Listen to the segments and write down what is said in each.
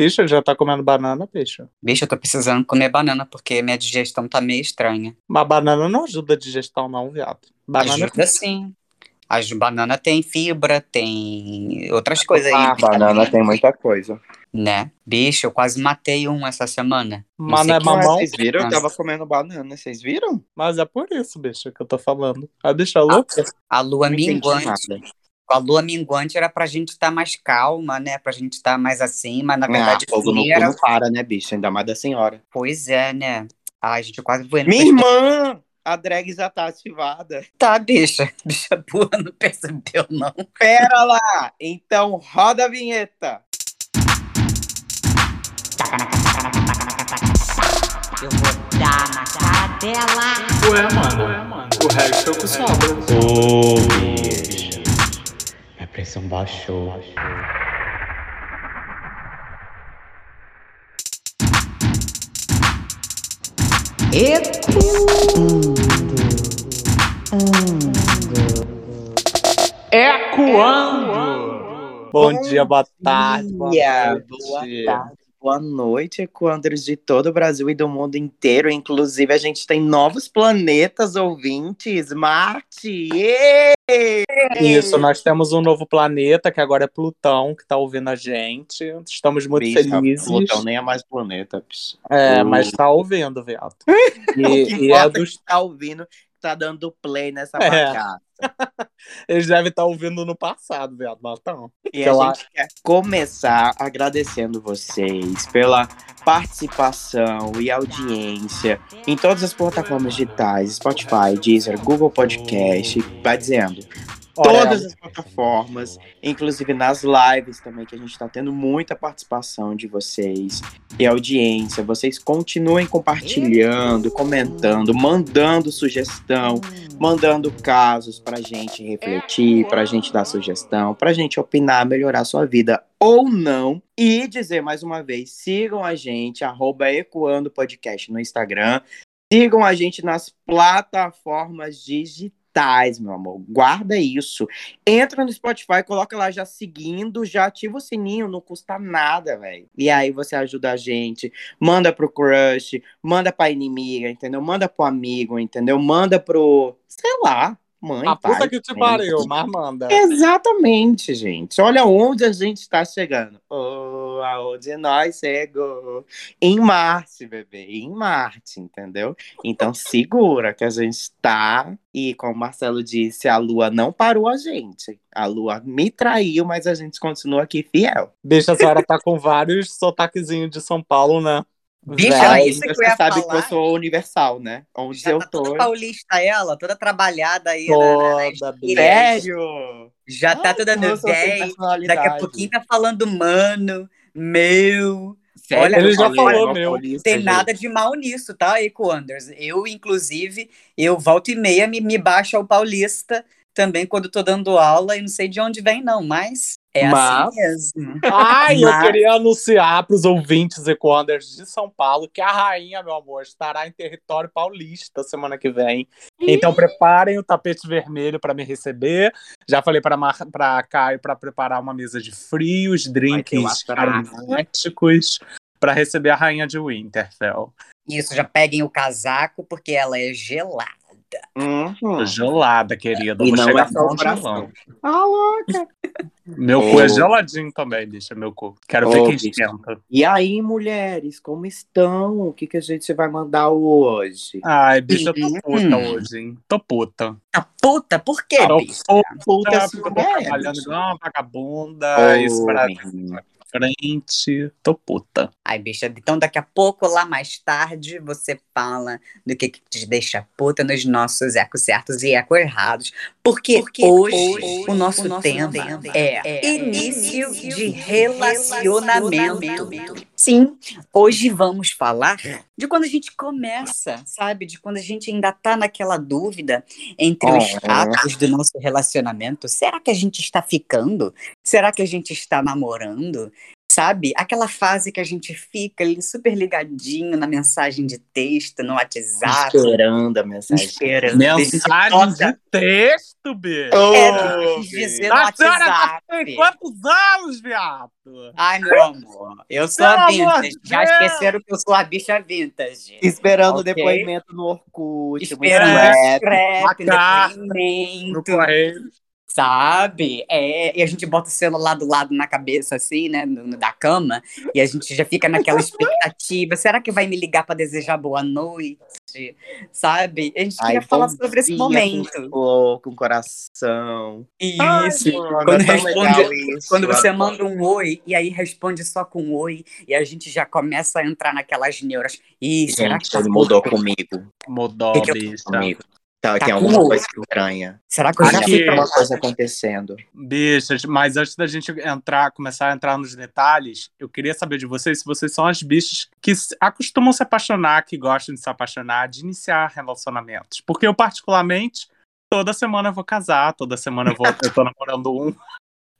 Bicho, já tá comendo banana, bicho? Bicho, eu tô precisando comer banana porque minha digestão tá meio estranha. Mas banana não ajuda a digestão, não, viado. Banana Ajuda sim. As banana tem fibra, tem outras coisas Ah, aí, banana tem muita coisa. né? Bicho, eu quase matei um essa semana. Mas não é mamão? Vocês viram? Eu tava comendo banana, vocês viram? Mas é por isso, bicho, que eu tô falando. A bicha louca. A lua Não entendi minguante. A lua minguante era pra gente estar mais calma, né? Pra gente estar mais assim, mas na verdade ah, fogo no assim, era... não para, né, bicho? Ainda mais da senhora. Pois é, né? Ai, gente, eu quase voando. Minha irmã! A drag já tá ativada. Tá, bicha. Bicha burra não percebeu, não. Pera lá! Então roda a vinheta. Eu vou dar na cara dela. Ué, mano. O resto é o que sobra. Ô, bicho. Pressão baixou. Ecoando! Bom dia, boa tarde, boa dia, boa tarde, boa noite, Equandros de todo o Brasil e do mundo inteiro. Inclusive, a gente tem novos planetas ouvintes. Marte! ê! Isso, nós temos um novo planeta, que agora é Plutão, que tá ouvindo a gente. Estamos muito Bicha, felizes. Plutão nem é mais planeta, bicho. É, Uh. mas tá ouvindo, viado. O que E, e é é dos... que tá ouvindo, que tá dando play nessa É. bagaça. Eles devem estar ouvindo no passado, viado. Mas tão. E a eu gente quer começar agradecendo vocês pela participação e audiência em todas as plataformas digitais, Spotify, Deezer, Google Podcast, vai dizendo. Todas as plataformas, inclusive nas lives também, que a gente está tendo muita participação de vocês e audiência. Vocês continuem compartilhando, comentando, mandando sugestão, mandando casos pra gente refletir, pra gente dar sugestão, pra gente opinar, melhorar a sua vida ou não. E dizer mais uma vez, sigam a gente, arroba Ecoando Podcast no Instagram. Sigam a gente nas plataformas digitais, meu amor. Guarda isso. Entra no Spotify, coloca lá já seguindo, já ativa o sininho, não custa nada, velho. E aí você ajuda a gente, manda pro crush, manda pra inimiga, entendeu? Manda pro amigo, entendeu? Manda pro, sei lá, mãe, A pai. puta que te gente. pariu, mas manda. Exatamente, gente. Olha onde a gente está chegando. Oh, aonde nós chegou. Em Marte, bebê. Em Marte, entendeu? Então segura que a gente está. E como o Marcelo disse, a lua não parou a gente. A lua me traiu, mas a gente continua aqui fiel. Bicha, a senhora tá com vários sotaquezinhos de São Paulo, né? Bicha, Véi. é isso que eu você sabe falar. que eu sou universal, né? Onde Já eu tá tô. toda paulista ela, toda trabalhada aí. né, Toda, gírias. Sério? Já tá toda no. Daqui a pouquinho tá falando mano, meu. Sério, Olha, ele já falei falou, meu. paulista, Tem gente. nada de mal nisso, tá, Ecoanders? Eu, inclusive, eu volto e meia me, me baixo ao paulista também quando tô dando aula e não sei de onde vem, não, mas é Mas- assim mesmo. Ai, eu Mas- queria anunciar para os ouvintes Equanders de São Paulo que a rainha, meu amor, estará em território paulista semana que vem. Então preparem o tapete vermelho para me receber. Já falei para para Caio para preparar uma mesa de frios, drinks aromáticos para receber a rainha de Winterfell. Isso, já peguem o casaco, porque ela é gelada. Uhum. Gelada, querida. E Vou não chegar é só o coração. Ah, louca. Meu cu é Oh. geladinho também, bicha, meu cu. Quero ver Oh, quem bicho. esquenta. E aí, mulheres, como estão? O que, que a gente vai mandar hoje? Ai, bicha, eu tô Hum. puta hoje, hein? Tô puta. Ah, puta, por quê, Tô bicha? puta, Puta, porque eu tô trabalhando bicho. igual uma vagabunda. isso Ô, pra menina. Frente. Tô puta. Ai, bicha, então daqui a pouco, lá mais tarde, você fala do que, que te deixa puta nos nossos ecos certos e ecos errados. Porque, hoje, o nosso, tema, é, início de relacionamento. Sim, hoje vamos falar de quando a gente começa, sabe? De quando a gente ainda tá naquela dúvida entre os fatos do nosso relacionamento. Será que a gente está ficando? Será que a gente está namorando? Sabe? Aquela fase que a gente fica ali super ligadinho na mensagem de texto, no WhatsApp. Esperando a mensagem. Esperando. Mensagem de texto, bicho. É, quis dizer no A senhora tá WhatsApp. tem quantos anos, viado? Ai, meu amor, eu sou Pelo a vintage. de Já esqueceram que eu sou a bicha vintage. Esperando o Ok. depoimento no Orkut. Esperando o scrap, depoimento, No correio. Sabe? É, e a gente bota o celular do lado na cabeça, assim, né, no- no- da cama, e a gente já fica naquela expectativa. Será que vai me ligar para desejar boa noite? Sabe? A gente Ai, queria falar bom sobre esse momento. Com flor, com coração. Isso. mano, Quando é responde- isso, Quando você manda um oi e aí responde só com oi, e a gente já começa a entrar naquelas neuras. Ih, será Gente, que tá mudou comigo. Mudou, Que que comigo. Tá, Tá tem alguma o- coisa estranha. Será que eu Acho já Acho que- que fui tem pra uma coisa acontecendo. Bichas, mas antes da gente entrar, começar a entrar nos detalhes, eu queria saber de vocês se vocês são as bichas que acostumam se apaixonar, que gostam de se apaixonar, de iniciar relacionamentos. Porque eu, particularmente, toda semana eu vou casar, toda semana eu, vou, eu tô namorando um.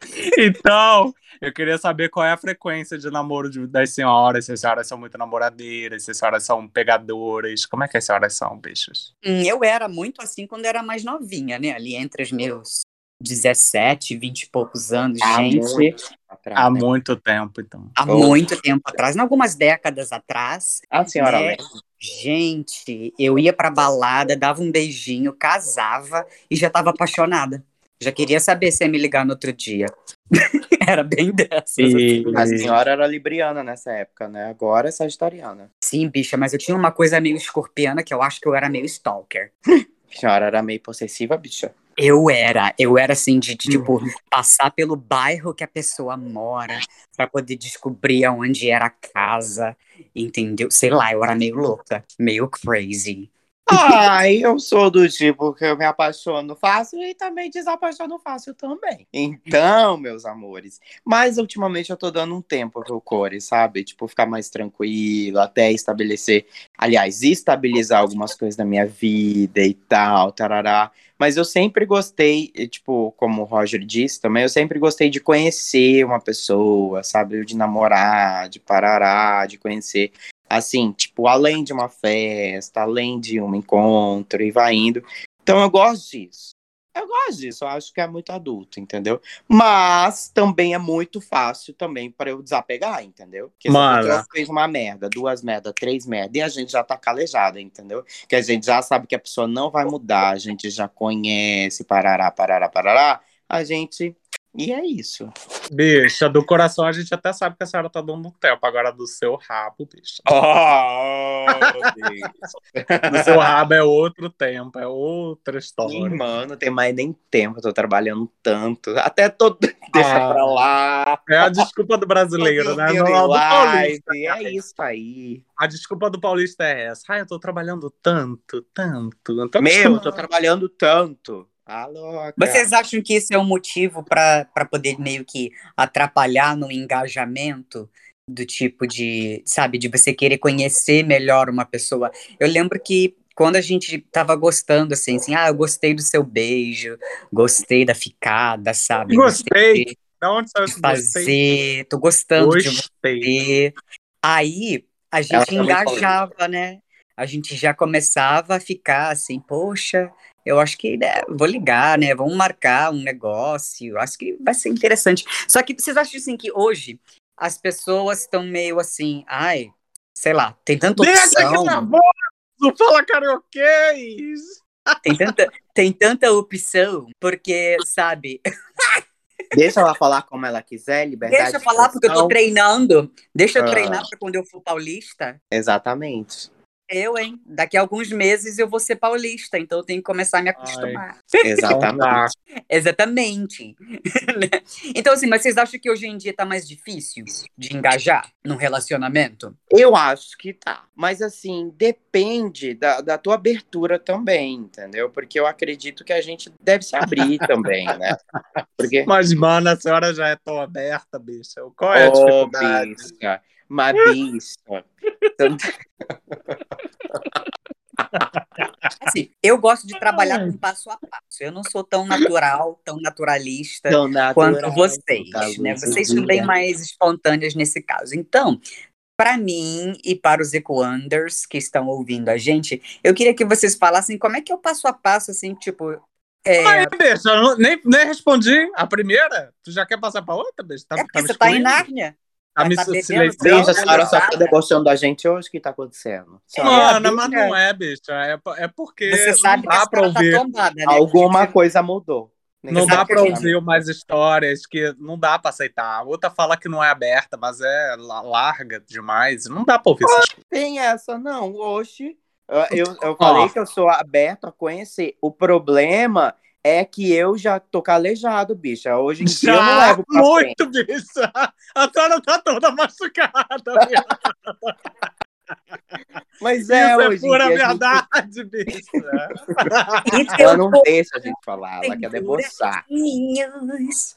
Então, eu queria saber qual é a frequência de namoro de- das senhoras, se as senhoras são muito namoradeiras, se as senhoras são pegadoras. Como é que as senhoras são, bichos? Hum, Eu era muito assim quando era mais novinha, né? Ali entre os meus 17, 20 e poucos anos, Há gente. muito atrás, Há né? muito tempo, então. Há Oh. muito tempo atrás, em algumas décadas atrás. A senhora né? Gente, eu ia pra balada, dava um beijinho, casava e já tava apaixonada. Já queria saber se ia me ligar no outro dia. Era bem dessas. E... A senhora era libriana nessa época, né? Agora é sagitariana. Sim, bicha, mas eu tinha uma coisa meio escorpiana que eu acho que eu era meio stalker. A senhora era meio possessiva, bicha. Eu era, eu era assim, de, de, Uhum. tipo, passar pelo bairro que a pessoa mora, pra poder descobrir aonde era a casa, entendeu? Sei lá, eu era meio louca, meio crazy. Ai, eu sou do tipo que eu me apaixono fácil e também desapaixono fácil também. Então, meus amores. Mas ultimamente eu tô dando um tempo pro core, sabe? Tipo, ficar mais tranquilo, até estabelecer, aliás, estabilizar algumas coisas da minha vida e tal, tarará. Mas eu sempre gostei, tipo, como o Roger disse também, eu sempre gostei de conhecer uma pessoa, sabe? De namorar, de parará, de conhecer assim, tipo, além de uma festa, além de um encontro e vai indo. Então eu gosto disso. Eu gosto disso, eu acho que é muito adulto, entendeu? Mas também é muito fácil também para eu desapegar, entendeu? Porque se a fez uma merda, duas merda, três merda, e a gente já tá calejada, entendeu? Que a gente já sabe que a pessoa não vai mudar, a gente já conhece, parará, parará, parará, a gente. E é isso. Bicha, do coração a gente até sabe que a senhora tá dando um tempo. Agora do seu rabo, bicha. Oh, Do seu rabo é outro tempo, é outra Ih, história. mano, não tem mais nem tempo, eu tô trabalhando tanto. Até tô. Deixa Ah. pra lá. É a desculpa do brasileiro, né? Não, do paulista. É isso aí. A desculpa do paulista é essa. Ai, eu tô trabalhando tanto, tanto. Tô Meu, tô trabalhando tanto. Alô, Vocês acham que isso é um motivo pra poder meio que atrapalhar no engajamento? Do tipo de, sabe, de você querer conhecer melhor uma pessoa. Eu lembro que quando a gente tava gostando, assim, assim, ah, eu gostei do seu beijo, gostei da ficada, sabe? Gostei. Da onde saiu esse gostei? fazer, tô gostando de Gostei. você. Aí a gente engajava, né? A gente já começava a ficar assim, poxa, eu acho que né, vou ligar, né? Vamos marcar um negócio. Acho que vai ser interessante. Só que vocês acham assim que hoje as pessoas estão meio assim, ai, sei lá, tem tanta Deixa que opção, nervoso! Fala carioquês! tem tanta, tem tanta opção, porque, sabe, Deixa ela falar como ela quiser, liberdade. deixa eu falar porque eu tô treinando. Deixa eu Ah. treinar para quando eu for paulista. Exatamente. Eu, hein? Daqui a alguns meses eu vou ser paulista, então eu tenho que começar a me acostumar. Exatamente. Exatamente. Né? então, assim, mas vocês acham que hoje em dia tá mais difícil de engajar num relacionamento? Eu acho que tá. Mas assim, depende da, da tua abertura também, entendeu? Porque eu acredito que a gente deve se abrir também, né? Porque. Mas, mano, a senhora já é tão aberta, bicha. Qual é a Ô, dificuldade? bicha, Uma bicha. Assim, eu gosto de trabalhar com passo a passo. Eu não sou tão natural, tão naturalista Tão natural, quanto vocês, né? Vocês são bem mais espontâneas nesse caso. Então, para mim e para os Ecoanders que estão ouvindo a gente, eu queria que vocês falassem como é que eu passo a passo, assim, tipo. é, Mas, bicho, eu não- nem, nem respondi a primeira. Tu já quer passar pra outra, bicho? Tá, é porque tá você tá em? Nárnia. Tá me tá silenciando? Não, a senhora só tá debochando da gente hoje, o que tá acontecendo? É, Mano, mas bicha- não é, bicho. É, é porque Você sabe não dá pra tá ouvir. tombada, né? Alguma coisa mudou. Não Sabe dá que pra a gente- ouvir umas histórias que não dá pra aceitar. A outra fala que não é aberta, mas é la- larga demais. Não dá pra ouvir essas coisas. Tem essa, não. Oxe. Eu, eu, eu falei que eu sou aberto a conhecer. O problema é que eu já tô calejado, bicha. Hoje em dia eu não Já, levo pra frente. muito, bicho. A senhora tá toda machucada. Mas Isso é, é, hoje em pura gente- verdade, bicho. Isso Ela eu não deixa a gente falar, ela quer debochar. Minhas.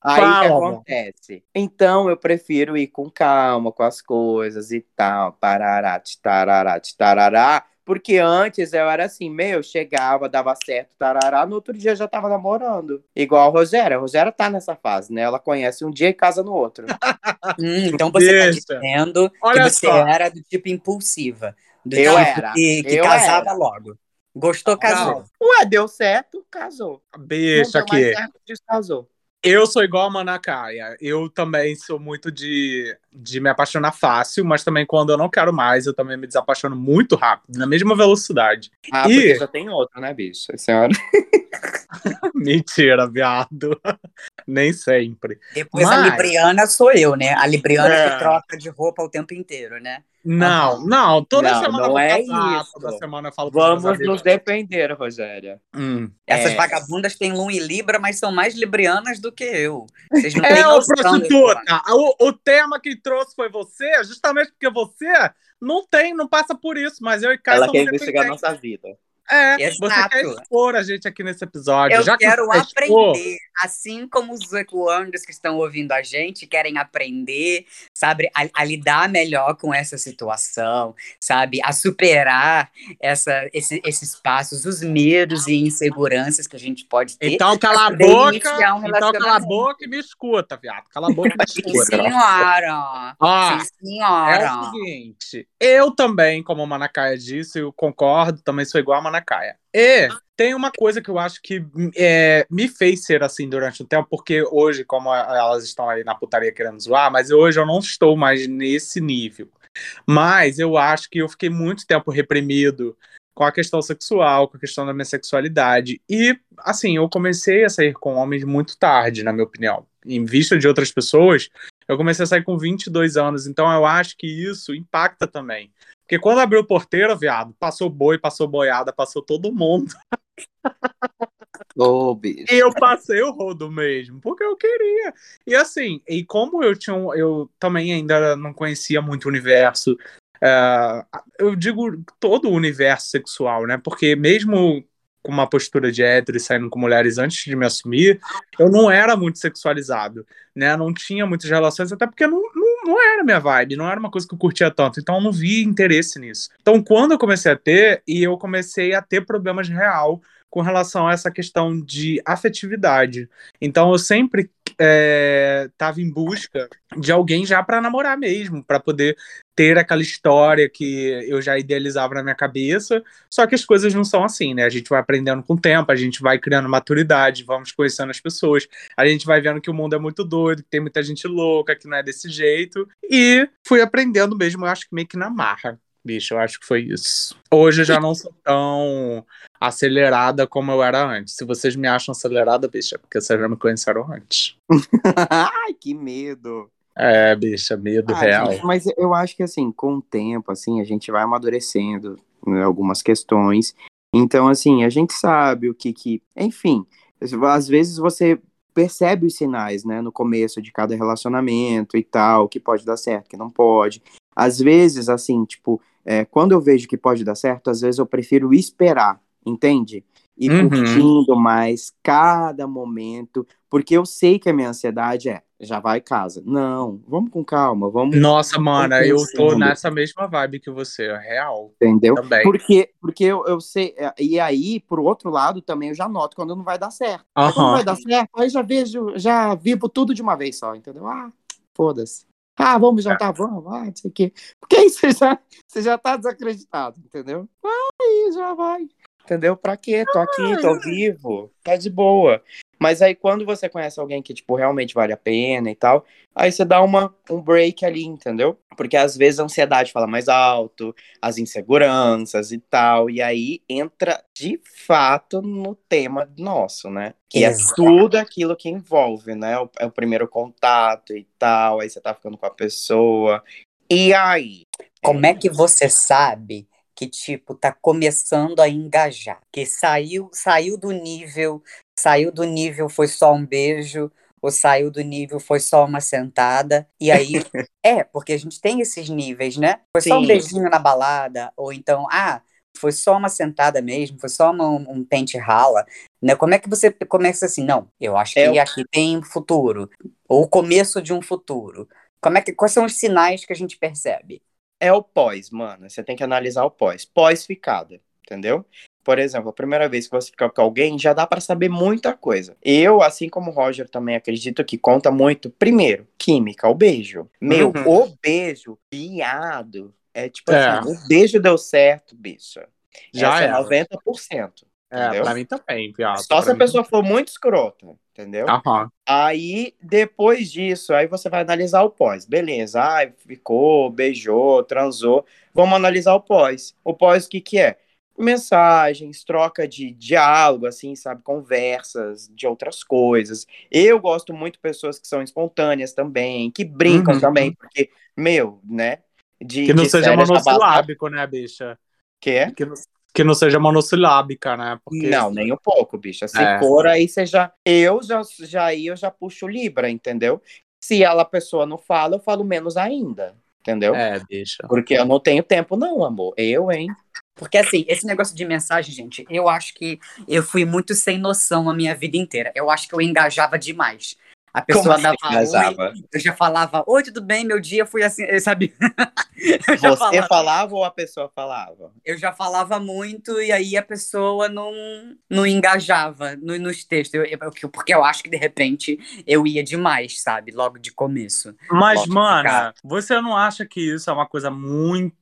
Aí o que acontece? Então eu prefiro ir com calma com as coisas e tal, parará, tarará, tarará, porque antes eu era assim, meu, chegava, dava certo, tarará, no outro dia já tava namorando. Igual a Rogéria, a Rogéria tá nessa fase, né? Ela conhece um dia e casa no outro. Hum, então você Deixa. tá dizendo Olha que você só. era do tipo impulsiva. Do Eu tipo era, que, que eu casava era. logo. Gostou, casou. Ué, deu certo, casou. Bicho, Não deu mais aqui. certo, descasou. Eu sou igual a Manacaia. Eu também sou muito de, de me apaixonar fácil, mas também quando eu não quero mais, eu também me desapaixono muito rápido, na mesma velocidade. Ah, Ih. porque já tem outro, né, bicho? Senhora. Mentira, viado. Nem sempre. Depois a Mas- Libriana sou eu, né? A Libriana É. que troca de roupa o tempo inteiro, né? Não, não, toda Não, semana não eu vou é casar, isso. toda semana eu falo Vamos nos defender, Rogéria. Hum. Essas É. vagabundas têm Lua e Libra, mas são mais librianas do que eu. Vocês não É, ô prostituta, o, o tema que trouxe foi você, justamente porque você não tem, não passa por isso, mas eu e Caio Ela quer investigar a nossa vida. É, Exato. você quer expor a gente aqui nesse episódio. Eu Já que quero expor, aprender, assim como os ecoanders que estão ouvindo a gente querem aprender, sabe, a, a lidar melhor com essa situação, sabe, a superar essa, esse- esses passos, os medos e inseguranças que a gente pode ter. Então cala a boca, um então cala a boca e me escuta, viado. Cala a boca e me Sim, escuta. senhora. Ó, Sim, É senhora. o seguinte, eu também, como a Manacaia disse, eu concordo, também sou igual a Manacaia. E tem uma coisa que eu acho que é, me fez ser assim durante o tempo, porque hoje, como elas estão aí na putaria querendo zoar, mas hoje eu não estou mais nesse nível. Mas eu acho que eu fiquei muito tempo reprimido com a questão sexual, com a questão da minha sexualidade. E, assim, eu comecei a sair com homens muito tarde, na minha opinião. Em vista de outras pessoas, eu comecei a sair com 22 anos, então eu acho que isso impacta também. Porque quando abriu o porteiro, viado, passou boi, passou boiada, passou todo mundo. Ô, bicho. E eu passei o rodo mesmo, porque eu queria. E assim, e como eu tinha eu também ainda não conhecia muito o universo, é, eu digo todo o universo sexual, né? Porque mesmo com uma postura de hétero e saindo com mulheres antes de me assumir, eu não era muito sexualizado, né? Não tinha muitas relações, até porque não, não, não era minha vibe, não era uma coisa que eu curtia tanto, então eu não vi interesse nisso. Então, quando eu comecei a ter, e eu comecei a ter problemas real com relação a essa questão de afetividade. Então, eu sempre estava em busca de alguém já para namorar mesmo, para poder ter aquela história que eu já idealizava na minha cabeça. Só que as coisas não são assim, né? A gente vai aprendendo com o tempo, a gente vai criando maturidade, vamos conhecendo as pessoas, a gente vai vendo que o mundo é muito doido, que tem muita gente louca, que não é desse jeito. E fui aprendendo mesmo, eu acho que meio que na marra. Bicho, eu acho que foi isso. Hoje eu já não sou tão acelerada como eu era antes. Se vocês me acham acelerada, bicho, é porque vocês já me conheceram antes. Ai, que medo. É, bicha, medo Ah, real. gente, mas eu acho que assim, com o tempo, assim, a gente vai amadurecendo né, algumas questões. Então, assim, a gente sabe o que que, enfim, às vezes você percebe os sinais, né, no começo de cada relacionamento e tal, que pode dar certo, que não pode. Às vezes, assim, tipo, é, quando eu vejo que pode dar certo, às vezes eu prefiro esperar, entende? e Uhum. curtindo mais cada momento, porque eu sei que a minha ansiedade é, já vai casa. Não, vamos com calma, vamos, Nossa, mano, eu tô nessa mesma vibe que você, é real. entendeu? Também. Porque, porque eu, eu sei, é, e aí, por outro lado, também eu já noto quando não vai dar certo. Aí quando Aham. vai dar certo, aí já vejo, já vivo tudo de uma vez só, entendeu? Ah, foda-se. Ah, vamos jantar, vamos, ah, não sei o quê. Porque aí você já, você já tá desacreditado, entendeu? Aí já vai. Entendeu? Pra quê? Tô aqui, tô vivo, tá de boa. Mas aí quando você conhece alguém que, tipo, realmente vale a pena e tal, aí você dá uma, um break ali, entendeu? Porque às vezes a ansiedade fala mais alto, as inseguranças e tal, e aí entra de fato no tema nosso, né? Que é tudo aquilo que envolve, né? O, é o primeiro contato e tal, aí você tá ficando com a pessoa. E aí? Como é que você sabe que, tipo, tá começando a engajar? Que saiu, saiu do nível, saiu do nível foi só um beijo, ou saiu do nível foi só uma sentada, e aí... é, porque a gente tem esses níveis, né? Foi só um Sim. beijinho na balada, ou então, ah, foi só uma sentada mesmo, foi só uma- um pente rala, né? Como é que você começa assim? Não, eu acho que É aqui tem futuro, ou o começo de um futuro. Como é que, quais são os sinais que a gente percebe? É o pós, mano. Você tem que analisar o pós. Pós-ficada, entendeu? Por exemplo, a primeira vez que você fica com alguém, já dá pra saber muita coisa. Eu, assim como o Roger, também acredito que conta muito. Primeiro, química, o beijo. Meu, Uhum. o beijo, viado. É tipo É. assim, o beijo deu certo, bicha. Já Essa é era. 90%. É, entendeu? pra mim também, viado. Só se a pessoa for muito escrota, entendeu? Aí, depois disso, aí você vai analisar o pós. Beleza, ai, ficou, beijou, transou. Vamos analisar o pós. O pós, o que que é? Mensagens, troca de diálogo, assim, sabe? Conversas de outras coisas. Eu gosto muito de pessoas que são espontâneas também, que brincam Uhum. também, porque, meu, né? De, Que não seja monossilábico, né, bicha? Que é? Que não, que não seja monossilábica, né? Porque Não, nem um pouco, bicha. Se É. for, aí você já. Eu já, já aí eu já puxo Libra, entendeu? Se ela, a pessoa não fala, eu falo menos ainda. Entendeu? É, bicha. Porque eu não tenho tempo, não, amor. Eu, hein? Porque assim, esse negócio de mensagem, gente, eu acho que eu fui muito sem noção a minha vida inteira. Eu acho que eu engajava demais. A pessoa Como dava oi, eu já falava, oi, tudo bem, meu dia foi assim, sabe? eu, já Você falava, falava ou a pessoa falava? eu já falava muito e aí a pessoa não, não engajava no- nos textos. Eu- eu- porque eu acho que de repente eu ia demais, sabe? Logo de começo. Mas, mana, você não acha que isso é uma coisa muito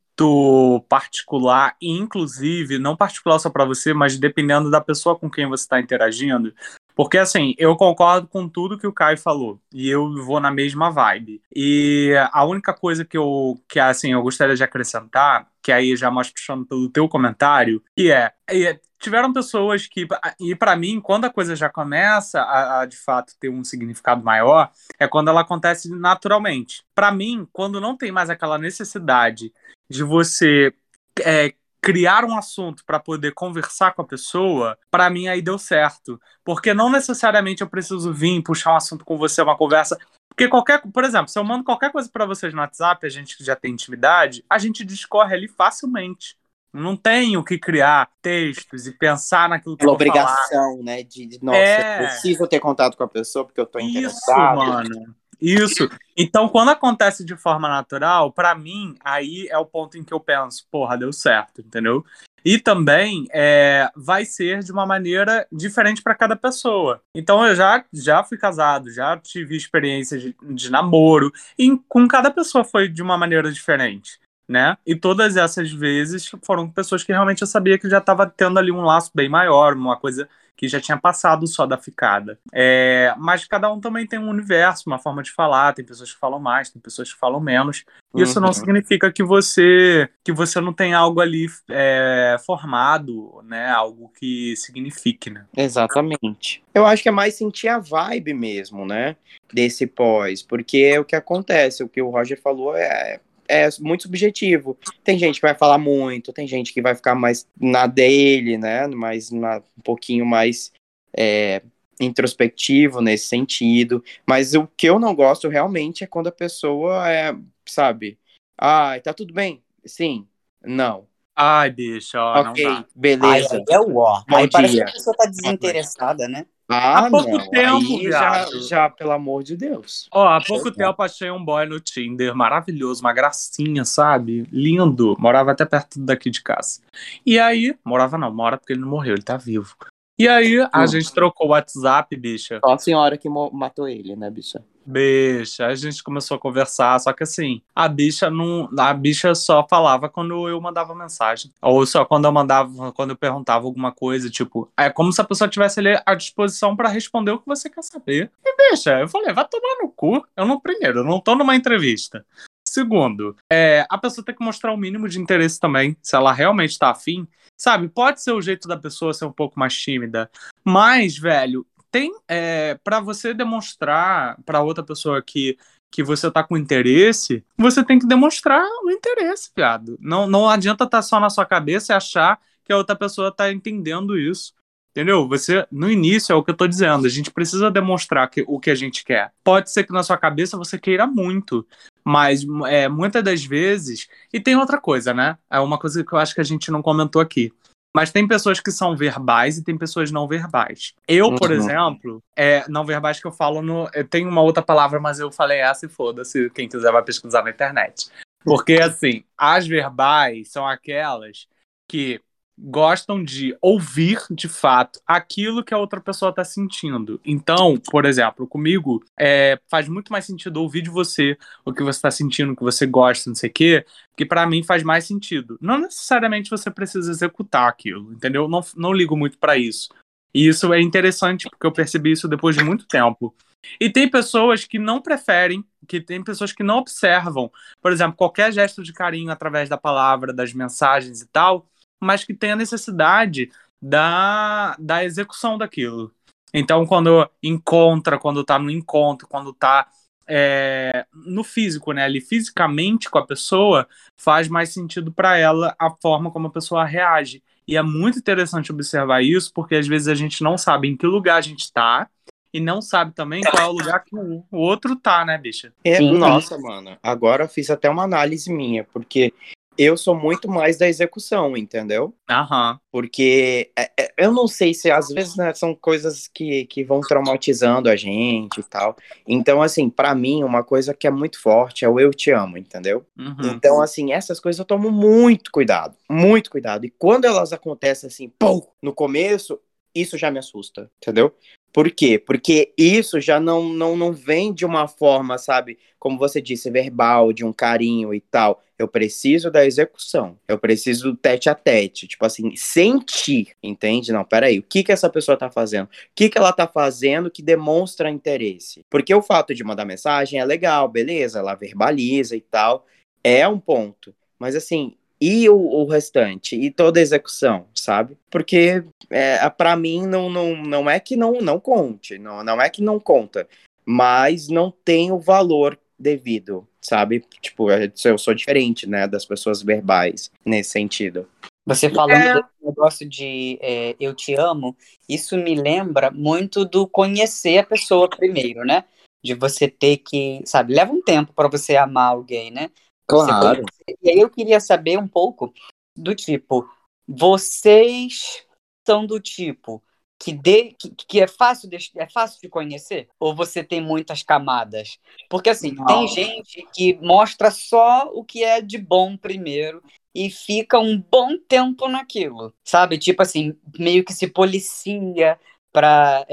particular, e inclusive, não particular só pra você, mas dependendo da pessoa com quem você está interagindo? Porque, assim, eu concordo com tudo que o Caio falou, e eu vou na mesma vibe. E a única coisa que eu, que, assim, eu gostaria de acrescentar, que aí já mais puxando pelo teu comentário, que é, é, tiveram pessoas que, e pra mim, quando a coisa já começa a, a, de fato ter um significado maior, é quando ela acontece naturalmente. Pra mim, quando não tem mais aquela necessidade de você é, criar um assunto para poder conversar com a pessoa, pra mim aí deu certo. Porque não necessariamente eu preciso vir puxar um assunto com você, uma conversa. Porque qualquer, por exemplo, se eu mando qualquer coisa pra vocês no WhatsApp, a gente que já tem intimidade, a gente discorre ali facilmente. Não tenho que criar textos e pensar naquilo que Pela eu vou falar. obrigação, né? De, nossa, É. eu preciso ter contato com a pessoa porque eu tô Isso, interessado. mano. Isso. Então, quando acontece de forma natural, pra mim, aí é o ponto em que eu penso, porra, deu certo, entendeu? E também é, vai ser de uma maneira diferente para cada pessoa. Então, eu já, já fui casado, já tive experiências de, de namoro, e com cada pessoa foi de uma maneira diferente. Né? E todas essas vezes foram pessoas que realmente eu sabia que já estava tendo ali um laço bem maior, uma coisa que já tinha passado só da ficada. É, mas cada um também tem um universo, uma forma de falar. Tem pessoas que falam mais, tem pessoas que falam menos. Isso não Uhum. significa que você que você não tem algo ali é, formado, né? Algo que signifique, né? Exatamente. Eu acho que é mais sentir a vibe mesmo, né? Desse pós. Porque é o que acontece, o que o Roger falou é, é muito subjetivo. Tem gente que vai falar muito, tem gente que vai ficar mais na dele, né? Mais na, um pouquinho mais é, introspectivo nesse sentido. Mas o que eu não gosto realmente é quando a pessoa é, sabe, ah, tá tudo bem? Sim, não. Ai, bicho, ó, não ok, dá. Ai, beleza. aí é o ó. Bom Aí parece que dia. a pessoa tá desinteressada, né? Ah, Há pouco não. tempo, Aí já, já, pelo amor de Deus. Ó, há pouco é. tempo achei um boy no Tinder, maravilhoso, uma gracinha, sabe? Lindo. Morava até perto daqui de casa. E aí, morava não, mora porque ele não morreu, ele tá vivo. E aí, a Hum. gente trocou o WhatsApp, bicha. Só a senhora que matou ele, né, bicha? Bicha, a gente começou a conversar, só que assim, a bicha não, a bicha só falava quando eu mandava mensagem, ou só quando eu mandava, quando eu perguntava alguma coisa, tipo, é como se a pessoa tivesse ali à disposição pra responder o que você quer saber. E bicha, eu falei, vai tomar no cu. Eu não primeiro, eu não tô numa entrevista. Segundo, é, a pessoa tem que mostrar o mínimo de interesse também, se ela realmente tá afim. Sabe, pode ser o jeito da pessoa ser um pouco mais tímida, mas, velho, tem é, para você demonstrar pra outra pessoa que, que você tá com interesse, você tem que demonstrar o interesse, viado. Não, não adianta estar só na sua cabeça e achar que a outra pessoa tá entendendo isso. Entendeu? Você, no início, é o que eu tô dizendo, a gente precisa demonstrar que, o que a gente quer. Pode ser que na sua cabeça você queira muito, mas é, muitas das vezes. E tem outra coisa, né? É uma coisa que eu acho que a gente não comentou aqui. Mas tem pessoas que são verbais e tem pessoas não verbais. Eu, por Uhum. exemplo, é, não verbais que eu falo no. Tenho uma outra palavra, mas eu falei essa e foda-se. Quem quiser vai pesquisar na internet. Porque, assim, as verbais são aquelas que gostam de ouvir de fato aquilo que a outra pessoa está sentindo. Então, por exemplo, comigo é, faz muito mais sentido ouvir de você o que você está sentindo, o que você gosta, não sei o quê, que para mim faz mais sentido. Não necessariamente você precisa executar aquilo, entendeu? Não, não ligo muito para isso. E isso é interessante porque eu percebi isso depois de muito tempo. E tem pessoas que não preferem, que tem pessoas que não observam, por exemplo, qualquer gesto de carinho através da palavra, das mensagens e tal, mas que tem a necessidade da, da execução daquilo. Então, quando encontra, quando tá no encontro, quando tá é, no físico, né, ali fisicamente com a pessoa, faz mais sentido para ela a forma como a pessoa reage. E é muito interessante observar isso, porque às vezes a gente não sabe em que lugar a gente tá e não sabe também qual é o lugar que o outro tá, né, bicha? É, Sim. nossa, mano, agora eu fiz até uma análise minha, porque eu sou muito mais da execução, entendeu? Aham. Porque é, é, eu não sei se às vezes né, são coisas que, que vão traumatizando a gente e tal. Então, assim, pra mim, uma coisa que é muito forte é o eu te amo, entendeu? Uhum. Então, assim, essas coisas eu tomo muito cuidado, muito cuidado. E quando elas acontecem assim, pum, no começo, isso já me assusta, entendeu? Por quê? Porque isso já não, não, não vem de uma forma, sabe, como você disse, verbal, de um carinho e tal. Eu preciso da execução. Eu preciso do tete a tete. Tipo assim, sentir, entende? Não, peraí, o que que essa pessoa tá fazendo? O que que ela tá fazendo que demonstra interesse? Porque o fato de mandar mensagem é legal, beleza, ela verbaliza e tal. É um ponto. Mas assim, e o, o restante? E toda a execução, sabe? Porque é, para mim não, não, não é que não, não conte, não, não é que não conta, mas não tem o valor devido, sabe? Tipo, eu sou diferente, né, das pessoas verbais nesse sentido. Você falando É. desse negócio de é, eu te amo, isso me lembra muito do conhecer a pessoa primeiro, né? De você ter que, sabe, leva um tempo para você amar alguém, né? Conhecer. E aí eu queria saber um pouco do tipo, vocês são do tipo que, de, que, que é, fácil de, é fácil de conhecer? Ou você tem muitas camadas? Porque assim, tem Não. gente que mostra só o que é de bom primeiro e fica um bom tempo naquilo, sabe? Tipo assim, meio que se policia para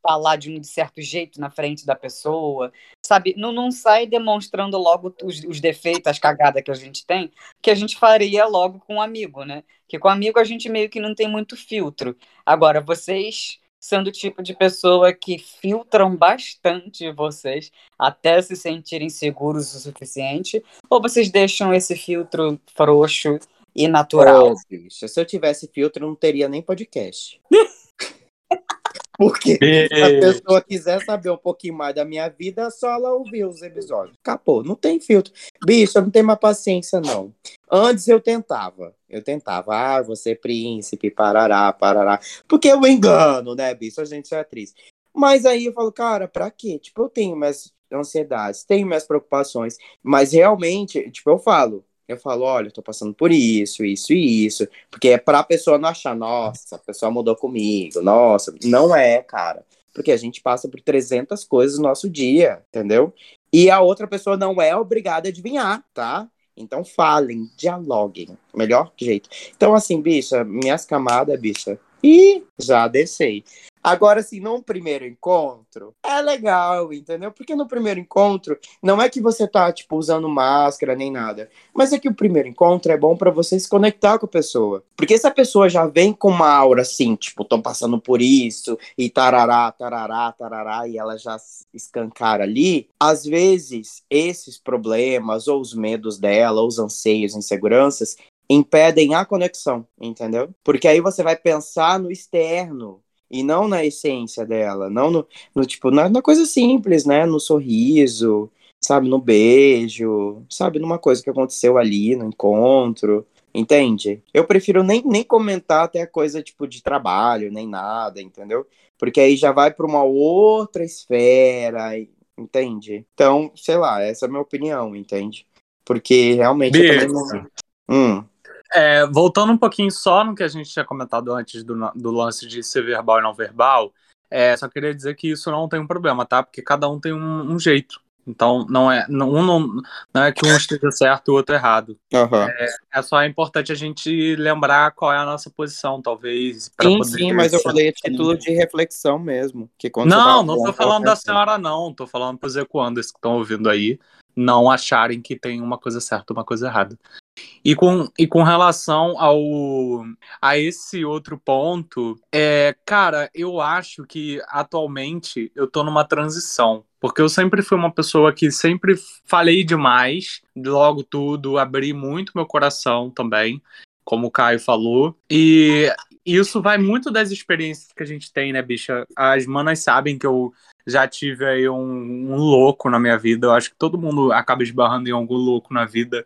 falar de um certo jeito na frente da pessoa, sabe? Não, não sai demonstrando logo os, os defeitos, as cagadas que a gente tem, que a gente faria logo com um amigo, né? Que com amigo a gente meio que não tem muito filtro. Agora, vocês sendo o tipo de pessoa que filtram bastante vocês até se sentirem seguros o suficiente, ou vocês deixam esse filtro frouxo e natural? Bicho, se eu tivesse filtro, não teria nem podcast. Porque se a pessoa quiser saber um pouquinho mais da minha vida, é só ela ouvir os episódios. Acabou, não tem filtro. Bicho, eu não tenho mais paciência, não. Antes eu tentava. Eu tentava, ah, você é príncipe, parará, parará. Porque eu engano, né, bicho? A gente é atriz. Mas aí eu falo, cara, pra quê? Tipo, eu tenho minhas ansiedades, tenho minhas preocupações. Mas realmente, tipo, eu falo, Eu falo, olha, eu tô passando por isso, isso e isso. Porque é pra pessoa não achar, nossa, a pessoa mudou comigo, nossa. Não é, cara. Porque a gente passa por 300 coisas no nosso dia, entendeu? E a outra pessoa não é obrigada a adivinhar, tá? Então falem, dialoguem. Melhor jeito. Então, assim, bicha, minhas camadas, bicha. E já descei. Agora, assim, num primeiro encontro, é legal, entendeu? Porque no primeiro encontro, não é que você tá, tipo, usando máscara nem nada. Mas é que o primeiro encontro é bom para você se conectar com a pessoa. Porque se a pessoa já vem com uma aura assim, tipo, tô passando por isso, e tarará, tarará, tarará, e ela já escancara ali, às vezes esses problemas, ou os medos dela, ou os anseios, inseguranças, impedem a conexão, entendeu? Porque aí você vai pensar no externo e não na essência dela, não no, no tipo, na, na, coisa simples, né? No sorriso, sabe? No beijo, sabe? Numa coisa que aconteceu ali no encontro, entende? Eu prefiro nem, nem comentar até coisa tipo de trabalho, nem nada, entendeu? Porque aí já vai para uma outra esfera, entende? Então, sei lá, essa é a minha opinião, entende? Porque realmente eu também não. Hum. É, voltando um pouquinho só no que a gente tinha comentado antes do, do lance de ser verbal e não verbal, é, só queria dizer que isso não tem um problema, tá? Porque cada um tem um, um jeito. Então, não é, não, um não, não é que um esteja certo e o outro errado. Uhum. É, é, só importante a gente lembrar qual é a nossa posição, talvez. Sim, poder sim, mas eu falei a título de reflexão mesmo. Que quando não, não tô falando da senhora, não. Tô falando pros ecoandas que estão ouvindo aí não acharem que tem uma coisa certa uma coisa errada. E com, e com relação ao a esse outro ponto, é, cara, eu acho que atualmente eu tô numa transição. Porque eu sempre fui uma pessoa que sempre falei demais, logo tudo, abri muito meu coração também, como o Caio falou. E isso vai muito das experiências que a gente tem, né, bicha? As manas sabem que eu já tive aí um, um, louco na minha vida. Eu acho que todo mundo acaba esbarrando em algum louco na vida.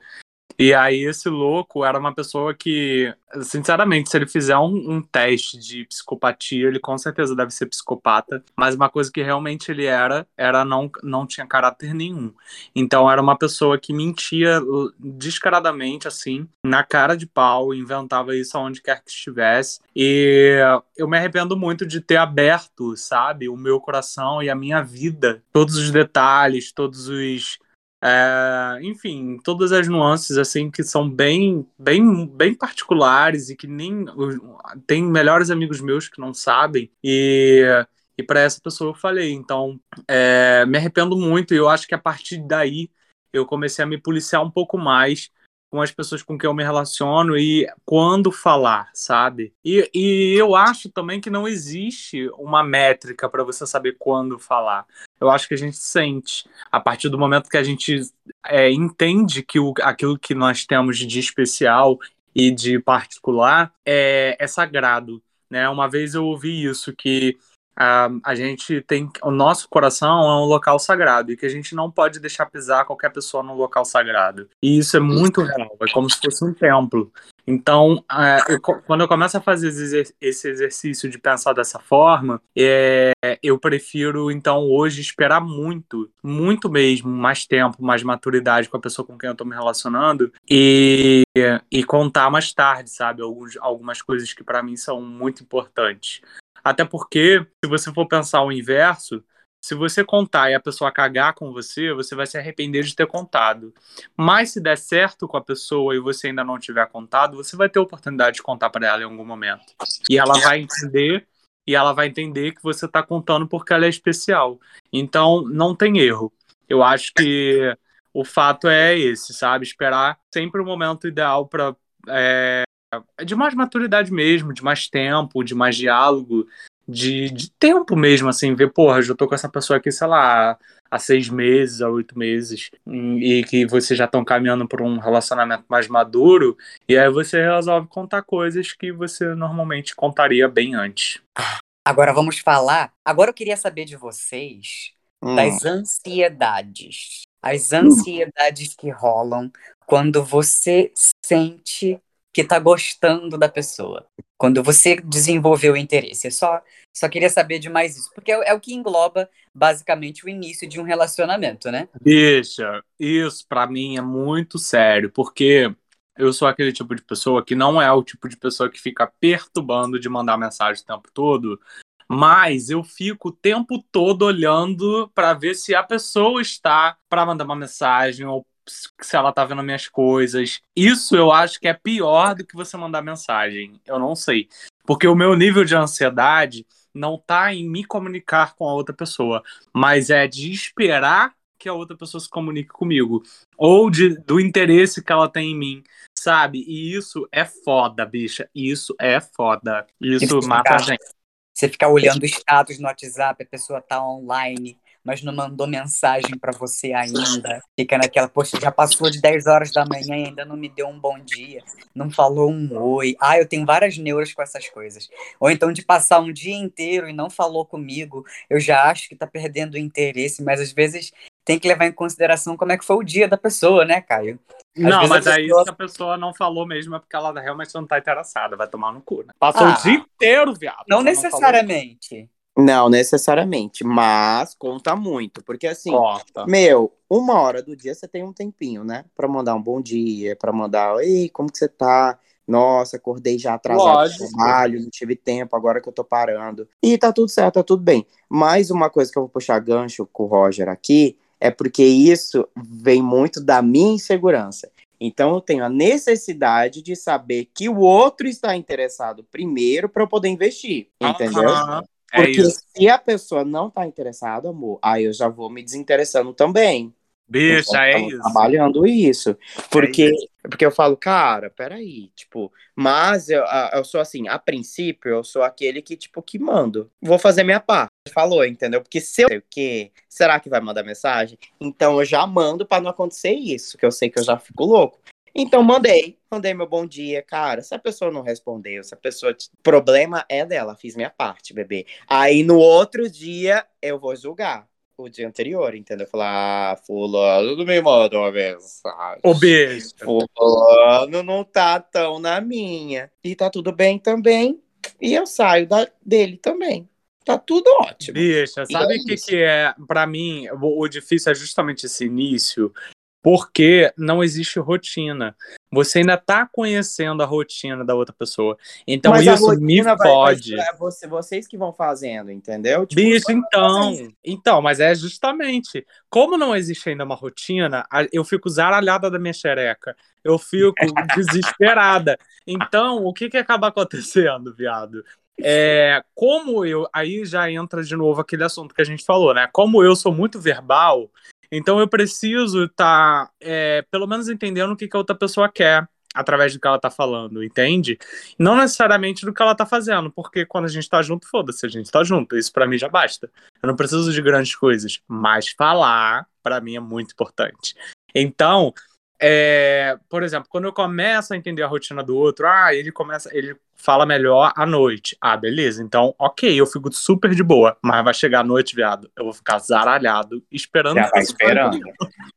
E aí, esse louco era uma pessoa que, sinceramente, se ele fizer um, um, teste de psicopatia, ele com certeza deve ser psicopata. Mas uma coisa que realmente ele era, era não, não tinha caráter nenhum. Então, era uma pessoa que mentia descaradamente, assim, na cara de pau, inventava isso aonde quer que estivesse. E eu me arrependo muito de ter aberto, sabe, o meu coração e a minha vida, todos os detalhes, todos os é, enfim, todas as nuances assim que são bem, bem, bem particulares e que nem tem melhores amigos meus que não sabem e e para essa pessoa eu falei. Então, é, me arrependo muito e eu acho que a partir daí eu comecei a me policiar um pouco mais com as pessoas com quem eu me relaciono e quando falar, sabe? E, e eu acho também que não existe uma métrica para você saber quando falar. Eu acho que a gente sente. A partir do momento que a gente é, entende que o, aquilo que nós temos de especial e de particular é, é sagrado. Né? Uma vez eu ouvi isso, que a, a gente tem o nosso coração é um local sagrado e que a gente não pode deixar pisar qualquer pessoa no local sagrado. E isso é muito real, é como se fosse um templo. Então, é, eu, quando eu começo a fazer esse exercício de pensar dessa forma, é, eu prefiro, então, hoje esperar muito, muito mesmo, mais tempo, mais maturidade com a pessoa com quem eu estou me relacionando e, e contar mais tarde, sabe? Alguns, algumas coisas que para mim são muito importantes. Até porque, se você for pensar o inverso, se você contar e a pessoa cagar com você, você vai se arrepender de ter contado. Mas se der certo com a pessoa e você ainda não tiver contado, você vai ter a oportunidade de contar para ela em algum momento. E ela vai entender e ela vai entender que você está contando porque ela é especial. Então, não tem erro. Eu acho que o fato é esse, sabe? Esperar sempre o momento ideal para é, de mais maturidade mesmo, de mais tempo, de mais diálogo, de, de tempo mesmo, assim, ver, porra, eu tô com essa pessoa aqui, sei lá, há seis meses, há oito meses, e que vocês já estão caminhando por um relacionamento mais maduro, e aí você resolve contar coisas que você normalmente contaria bem antes. Agora vamos falar. Agora eu queria saber de vocês hum. das ansiedades. As ansiedades que rolam quando você sente que tá gostando da pessoa. Quando você desenvolveu o interesse. Eu só, só queria saber de mais isso. Porque é, é o que engloba, basicamente, o início de um relacionamento, né? Bicha, isso pra mim é muito sério, porque eu sou aquele tipo de pessoa que não é o tipo de pessoa que fica perturbando de mandar mensagem o tempo todo, mas eu fico o tempo todo olhando para ver se a pessoa está para mandar uma mensagem ou se ela tá vendo minhas coisas. Isso eu acho que é pior do que você mandar mensagem. Eu não sei. Porque o meu nível de ansiedade não tá em me comunicar com a outra pessoa, mas é de esperar que a outra pessoa se comunique comigo. Ou de, do interesse que ela tem em mim, sabe? E isso é foda, bicha. Isso é foda. Isso mata a gente. Você ficar olhando o status no WhatsApp, a pessoa tá online, mas não mandou mensagem para você ainda. Fica naquela, poxa, já passou de 10 horas da manhã e ainda não me deu um bom dia, não falou um oi. Ah, eu tenho várias neuras com essas coisas. Ou então de passar um dia inteiro e não falou comigo, eu já acho que tá perdendo o interesse, mas às vezes tem que levar em consideração como é que foi o dia da pessoa, né, Caio? Às não, mas aí pessoa... se a pessoa não falou mesmo é porque ela realmente não tá interessada, vai tomar no cu, né? Passou ah, o dia inteiro, viado. Não necessariamente. Não, não, necessariamente, mas conta muito, porque assim, Corta. meu, uma hora do dia você tem um tempinho, né? Pra mandar um bom dia, pra mandar, ei, como que você tá? Nossa, acordei já atrasado do trabalho, não tive tempo, agora que eu tô parando. E tá tudo certo, tá tudo bem. Mais uma coisa que eu vou puxar gancho com o Roger aqui é porque isso vem muito da minha insegurança. Então eu tenho a necessidade de saber que o outro está interessado primeiro para eu poder investir, entendeu? É porque isso. se a pessoa não está interessada, amor, aí eu já vou me desinteressando também. Bicha, então, é isso. Trabalhando isso. Porque, é isso. porque eu falo, cara, peraí, tipo, mas eu, eu sou assim, a princípio, eu sou aquele que, tipo, que mando. Vou fazer minha parte. Falou, entendeu? Porque se eu sei o quê, será que vai mandar mensagem? Então eu já mando para não acontecer isso, que eu sei que eu já fico louco. Então mandei, mandei meu bom dia, cara. Se a pessoa não respondeu, se a pessoa. Problema é dela, fiz minha parte, bebê. Aí no outro dia eu vou julgar o dia anterior, entendeu? Falar, ah, fulano não me mandou uma mensagem. O beijo. Fulano não tá tão na minha. E tá tudo bem também. E eu saio da, dele também. Tá tudo ótimo. Bicha, sabe o é que, que é? Para mim, o, o difícil é justamente esse início porque não existe rotina. Você ainda tá conhecendo a rotina da outra pessoa. Então mas isso me pode. É você, vocês que vão fazendo, entendeu? Tipo, Bicho, então. Então, mas é justamente. Como não existe ainda uma rotina, eu fico zaralhada da minha xereca. Eu fico desesperada. Então, o que que acaba acontecendo, viado? É, como eu. Aí já entra de novo aquele assunto que a gente falou, né? Como eu sou muito verbal, então eu preciso estar, tá, é, pelo menos, entendendo o que, que a outra pessoa quer através do que ela tá falando, entende? Não necessariamente do que ela tá fazendo, porque quando a gente tá junto, foda-se, a gente tá junto. Isso para mim já basta. Eu não preciso de grandes coisas, mas falar para mim é muito importante. Então, é, por exemplo, quando eu começo a entender a rotina do outro, ah, ele começa, ele fala melhor à noite. Ah, beleza. Então, ok, eu fico super de boa. Mas vai chegar a noite, viado. Eu vou ficar zaralhado, esperando. Já tá esperando.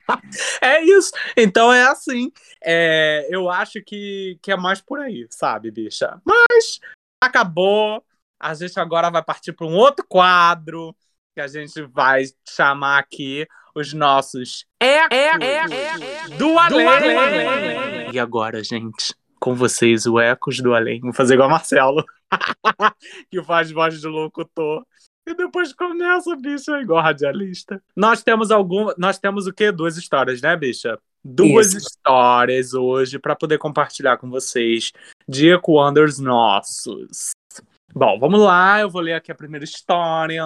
é isso. Então é assim. É, eu acho que, que é mais por aí, sabe, bicha? Mas acabou. A gente agora vai partir para um outro quadro que a gente vai chamar aqui os nossos é, é, é, é, do além. E agora, gente, com vocês, o Ecos do Além. Vou fazer igual a Marcelo, que faz voz de locutor. E depois começa, bicha, igual radialista. Nós temos algum. Nós temos o quê? Duas histórias, né, bicha? Duas Isso. histórias hoje para poder compartilhar com vocês de Equanders nossos. Bom, vamos lá, eu vou ler aqui a primeira história.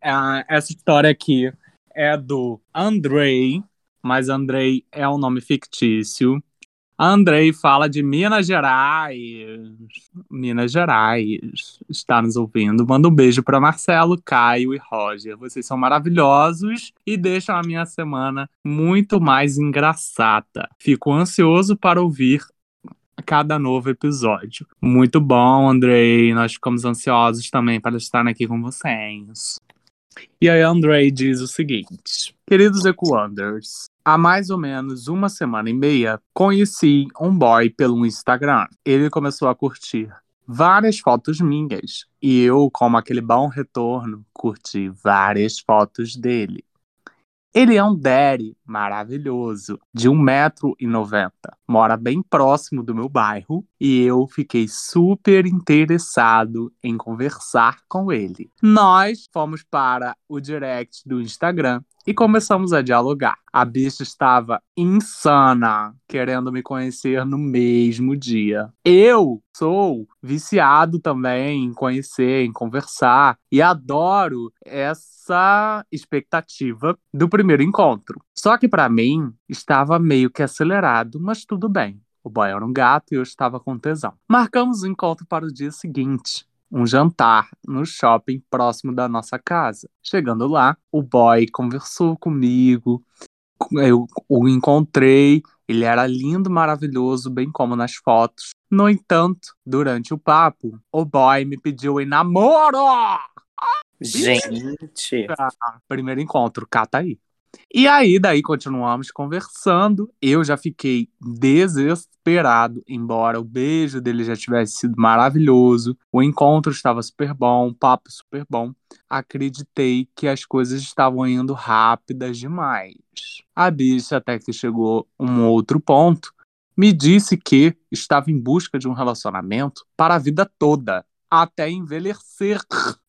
É, essa história aqui é do Andrei, mas Andrei é um nome fictício. Andrei fala de Minas Gerais. Minas Gerais está nos ouvindo. Manda um beijo para Marcelo, Caio e Roger. Vocês são maravilhosos e deixam a minha semana muito mais engraçada. Fico ansioso para ouvir cada novo episódio. Muito bom, Andrei. Nós ficamos ansiosos também para estar aqui com vocês. E aí, Andrei diz o seguinte: Queridos Equanders, Há mais ou menos uma semana e meia, conheci um boy pelo Instagram. Ele começou a curtir várias fotos minhas e eu, como aquele bom retorno, curti várias fotos dele. Ele é um daddy maravilhoso, de 1,90m. Mora bem próximo do meu bairro e eu fiquei super interessado em conversar com ele. Nós fomos para o direct do Instagram e começamos a dialogar. A bicha estava insana, querendo me conhecer no mesmo dia. Eu sou viciado também em conhecer, em conversar e adoro essa expectativa do primeiro encontro. Só que para mim estava meio que acelerado, mas tudo bem. O boy era um gato e eu estava com tesão. Marcamos o encontro para o dia seguinte um jantar no shopping próximo da nossa casa. Chegando lá, o boy conversou comigo, eu o encontrei, ele era lindo, maravilhoso, bem como nas fotos. No entanto, durante o papo, o boy me pediu em namoro! Gente! Primeiro encontro, cata aí. E aí, daí continuamos conversando. Eu já fiquei desesperado, embora o beijo dele já tivesse sido maravilhoso, o encontro estava super bom, o papo super bom. Acreditei que as coisas estavam indo rápidas demais. A bicha, até que chegou um outro ponto, me disse que estava em busca de um relacionamento para a vida toda até envelhecer.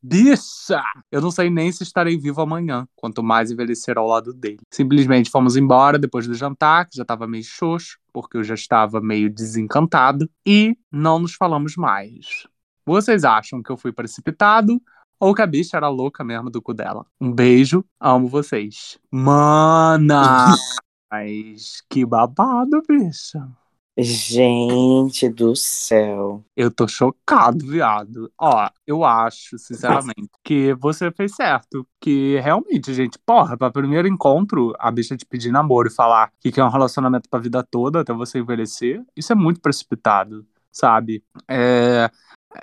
Bicha! Eu não sei nem se estarei vivo amanhã, quanto mais envelhecer ao lado dele. Simplesmente fomos embora depois do jantar, que já estava meio xoxo, porque eu já estava meio desencantado, e não nos falamos mais. Vocês acham que eu fui precipitado ou que a bicha era louca mesmo do cu dela? Um beijo, amo vocês. Mana! Mas que babado, bicha. Gente do céu. Eu tô chocado, viado. Ó, eu acho, sinceramente, que você fez certo. Que realmente, gente, porra, pra primeiro encontro, a bicha te pedir namoro e falar que quer um relacionamento pra vida toda até você envelhecer, isso é muito precipitado, sabe? É,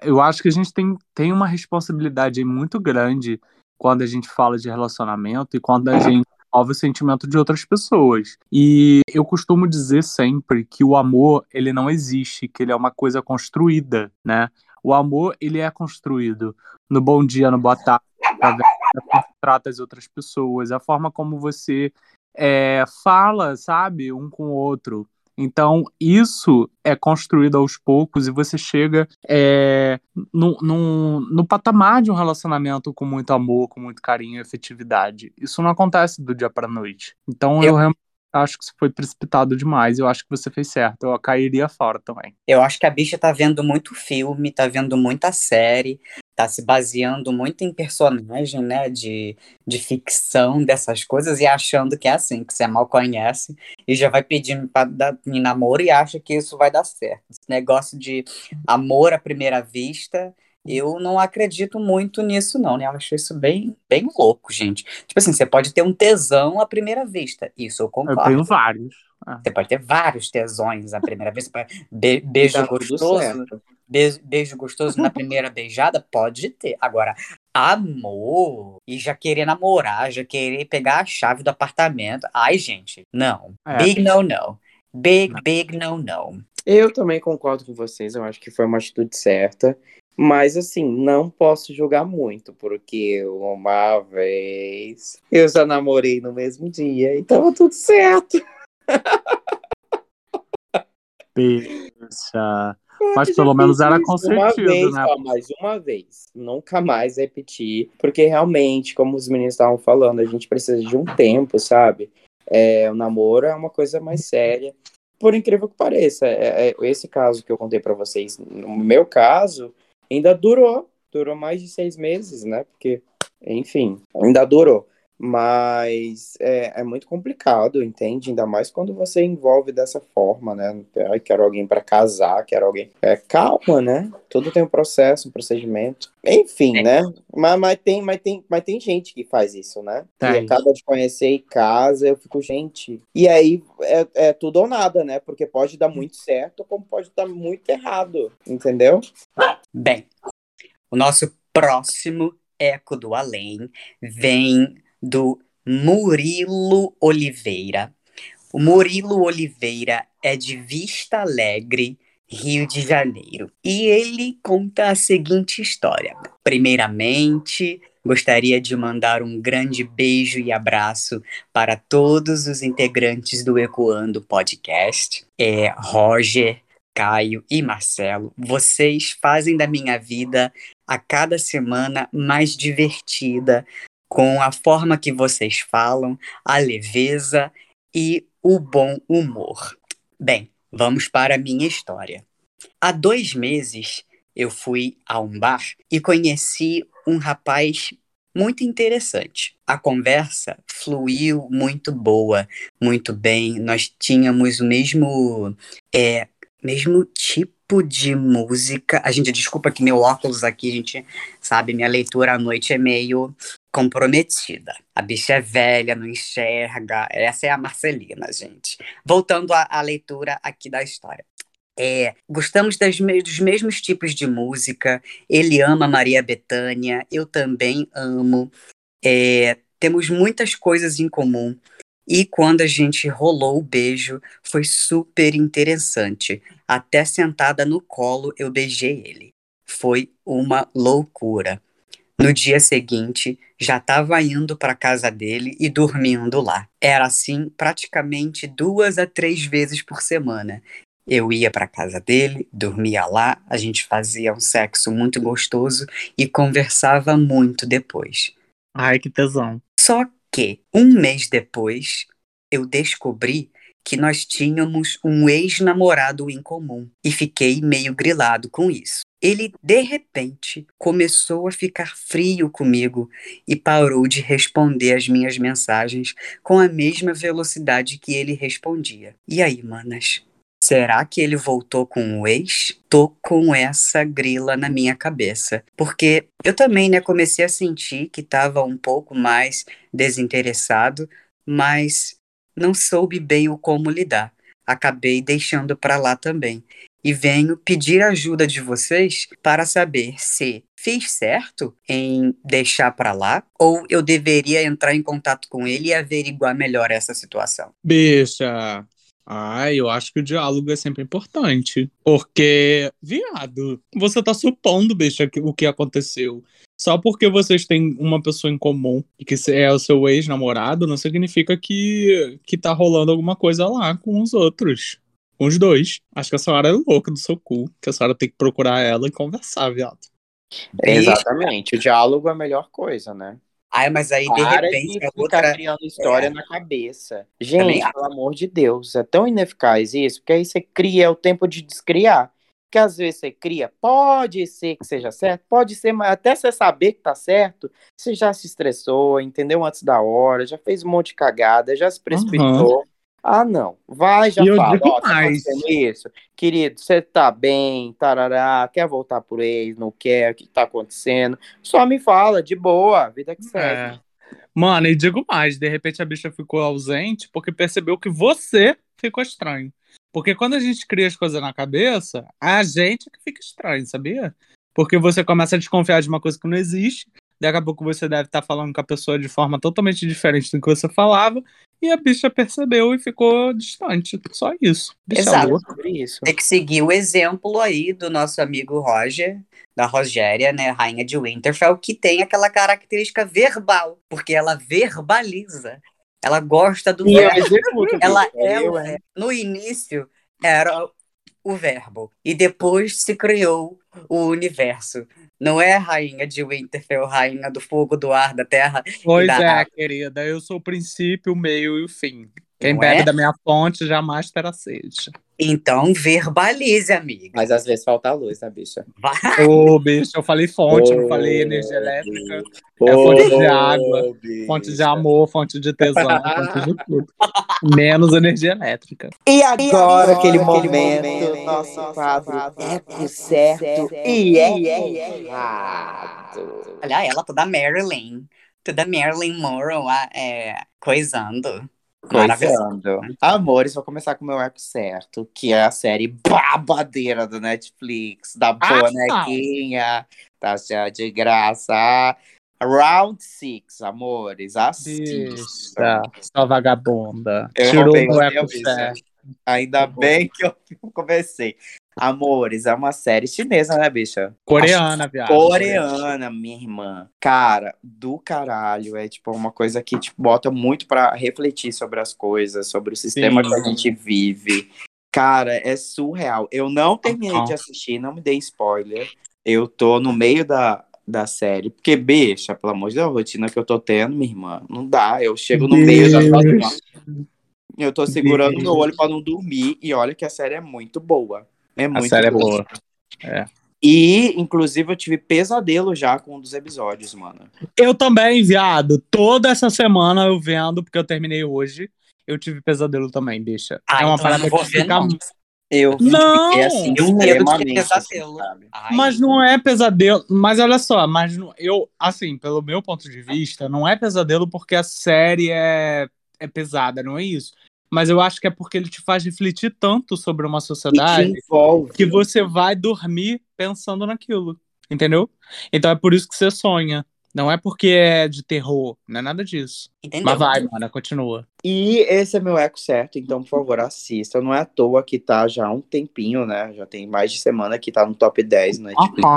eu acho que a gente tem, tem uma responsabilidade muito grande quando a gente fala de relacionamento e quando a gente envolve o sentimento de outras pessoas. E eu costumo dizer sempre que o amor, ele não existe, que ele é uma coisa construída, né? O amor, ele é construído no bom dia, no boa tarde, trata as outras pessoas, a forma como você é, fala, sabe, um com o outro. Então, isso é construído aos poucos e você chega é, no, no, no patamar de um relacionamento com muito amor, com muito carinho e efetividade. Isso não acontece do dia para noite. Então, eu, eu realmente acho que isso foi precipitado demais. Eu acho que você fez certo. Eu cairia fora também. Eu acho que a bicha tá vendo muito filme, tá vendo muita série, tá se baseando muito em personagem, né, de, de ficção dessas coisas e achando que é assim, que você mal conhece e já vai pedindo para dar em namoro e acha que isso vai dar certo. Esse negócio de amor à primeira vista, eu não acredito muito nisso não, né? Eu acho isso bem, bem louco, gente. Tipo assim, você pode ter um tesão à primeira vista, isso eu concordo. Eu tenho vários. Ah. Você pode ter vários tesões à primeira vista, Be beijo gostoso beijo, beijo gostoso na primeira beijada? Pode ter. Agora, amor e já querer namorar, já querer pegar a chave do apartamento. Ai, gente, não. É. Big no, no. Big, não. big no, no. Eu também concordo com vocês, eu acho que foi uma atitude certa. Mas assim, não posso julgar muito, porque uma vez eu já namorei no mesmo dia e tava tudo certo. Pensa. Mas pelo menos era consentido, vez, né? Ó, mais uma vez. Nunca mais repetir. Porque realmente, como os meninos estavam falando, a gente precisa de um tempo, sabe? É, o namoro é uma coisa mais séria. Por incrível que pareça, é, é, esse caso que eu contei para vocês, no meu caso, ainda durou. Durou mais de seis meses, né? Porque, enfim, ainda durou. Mas é, é, muito complicado, entende? Ainda mais quando você envolve dessa forma, né? Ai, quero alguém para casar, quero alguém. É, calma, né? Tudo tem um processo, um procedimento. Enfim, é. né? Mas, mas, tem, mas, tem, mas tem gente que faz isso, né? Tem. E acaba de conhecer e casa, eu fico, gente. E aí é, é tudo ou nada, né? Porque pode dar muito certo, como pode dar muito errado, entendeu? Bem, o nosso próximo Eco do Além vem do Murilo Oliveira. O Murilo Oliveira é de Vista Alegre, Rio de Janeiro. E ele conta a seguinte história. Primeiramente, gostaria de mandar um grande beijo e abraço para todos os integrantes do Ecoando Podcast. É Roger, Caio e Marcelo. Vocês fazem da minha vida a cada semana mais divertida com a forma que vocês falam, a leveza e o bom humor. Bem, vamos para a minha história. Há dois meses eu fui a um bar e conheci um rapaz muito interessante. A conversa fluiu muito boa, muito bem. Nós tínhamos o mesmo, é, mesmo tipo de música. A gente, desculpa que meu óculos aqui, gente sabe, minha leitura à noite é meio comprometida. A bicha é velha, não enxerga. Essa é a Marcelina, gente. Voltando à, à leitura aqui da história. É, gostamos das, dos mesmos tipos de música. Ele ama Maria Bethânia, eu também amo. É, temos muitas coisas em comum. E quando a gente rolou o beijo, foi super interessante. Até sentada no colo, eu beijei ele. Foi uma loucura. No dia seguinte, já estava indo para casa dele e dormindo lá. Era assim praticamente duas a três vezes por semana. Eu ia para casa dele, dormia lá, a gente fazia um sexo muito gostoso e conversava muito depois. Ai, que tesão. Só que um mês depois, eu descobri que nós tínhamos um ex-namorado em comum e fiquei meio grilado com isso. Ele, de repente, começou a ficar frio comigo e parou de responder as minhas mensagens com a mesma velocidade que ele respondia. E aí, manas? Será que ele voltou com o ex? Tô com essa grila na minha cabeça. Porque eu também, né, comecei a sentir que estava um pouco mais desinteressado, mas não soube bem o como lidar. Acabei deixando para lá também e venho pedir ajuda de vocês para saber se fiz certo em deixar para lá ou eu deveria entrar em contato com ele e averiguar melhor essa situação. Bicha, ah, eu acho que o diálogo é sempre importante. Porque, viado, você tá supondo, bicha, o que aconteceu. Só porque vocês têm uma pessoa em comum e que é o seu ex-namorado, não significa que, que tá rolando alguma coisa lá com os outros com os dois. Acho que a senhora é louca do seu cu, que a senhora tem que procurar ela e conversar, viado. Exatamente, o diálogo é a melhor coisa, né? Ai, mas aí de Para repente de a ficar outra. criando história É. na cabeça. Também Gente, acho. pelo amor de Deus, é tão ineficaz isso, porque aí você cria o tempo de descriar. Que às vezes você cria, pode ser que seja certo, pode ser, mas até você saber que tá certo, você já se estressou, entendeu? Antes da hora, já fez um monte de cagada, já se precipitou. Ah, não. Vai, já E eu fala. digo Ó, tá mais. isso? Querido, você tá bem, tarará, quer voltar por ex, não quer, o que tá acontecendo? Só me fala, de boa, vida que segue. É. Mano, e digo mais, de repente a bicha ficou ausente porque percebeu que você ficou estranho. Porque quando a gente cria as coisas na cabeça, a gente é que fica estranho, sabia? Porque você começa a desconfiar de uma coisa que não existe, daqui a pouco você deve estar falando com a pessoa de forma totalmente diferente do que você falava, e a bicha percebeu e ficou distante. Só isso. Bicha Exato. isso. Tem que seguir o exemplo aí do nosso amigo Roger, da Rogéria, né, rainha de Winterfell, que tem aquela característica verbal, porque ela verbaliza. Ela gosta do E eu verbo. Ela bicho, é hein? verbo. No início era o verbo e depois se criou o universo. Não é rainha de Winterfell, rainha do fogo, do ar, da terra. Pois da é, água. querida. Eu sou o princípio, o meio e o fim. Quem Não bebe é? da minha fonte jamais terá sede. Então verbalize, amiga. Mas às vezes falta a luz, né, bicha? Ô, bicho, eu falei fonte, não Ô, falei energia elétrica. Ô, É fonte de água, bicha. Fonte de amor, fonte de tesão, fonte de tudo. Menos energia elétrica. E agora, aquele momento, nosso quadro Eco Certo e Eco Errado. Olha ela, toda Marilyn. Toda Marilyn Monroe ah, é, coisando. Maravilhoso. Coisando. Amores, vou começar com o meu Eco Certo, que é a série babadeira do Netflix, da Ah, bonequinha, tá cheia de graça. Round Six, amores. Assista. Bicha, sua vagabunda. Eu Tirou o eco. Ainda bem que eu comecei. Amores, é uma série chinesa, né, bicha? Coreana, viado. Coreana, minha irmã. Cara, do caralho. É tipo uma coisa que te bota muito pra refletir sobre as coisas, sobre o sistema Sim. que a gente vive. Cara, é surreal. Eu não terminei de assistir, não me dei spoiler. Eu tô no meio da, da série. Porque, bicha, pelo amor de Deus, a rotina que eu tô tendo, minha irmã, não dá. Eu chego no meio já tô assim. Eu tô segurando Deus. meu olho pra não dormir. E olha que a série é muito boa. É A muito série é boa. boa. E, inclusive, eu tive pesadelo já com um dos episódios, mano. Eu também, viado. Toda essa semana eu vendo, porque eu terminei hoje. Eu tive pesadelo também, bicha. Ah, é uma então eu parada não vou que ver, fica. não. Eu Não! fiquei assim, Eu medo de pesadelo. Mas não é pesadelo. Mas olha só, mas não- eu, assim, pelo meu ponto de vista, não é pesadelo porque a série é, é pesada, não é isso. Mas eu acho que é porque ele te faz refletir tanto sobre uma sociedade que você vai dormir pensando naquilo. Entendeu? Então é por isso que você sonha. Não é porque é de terror, não é nada disso. Entendeu? Mas vai, mana, continua. E esse é meu eco certo, então, por favor, assista. Não é à toa que tá já há um tempinho, né? Já tem mais de semana que tá no top 10 no Netflix.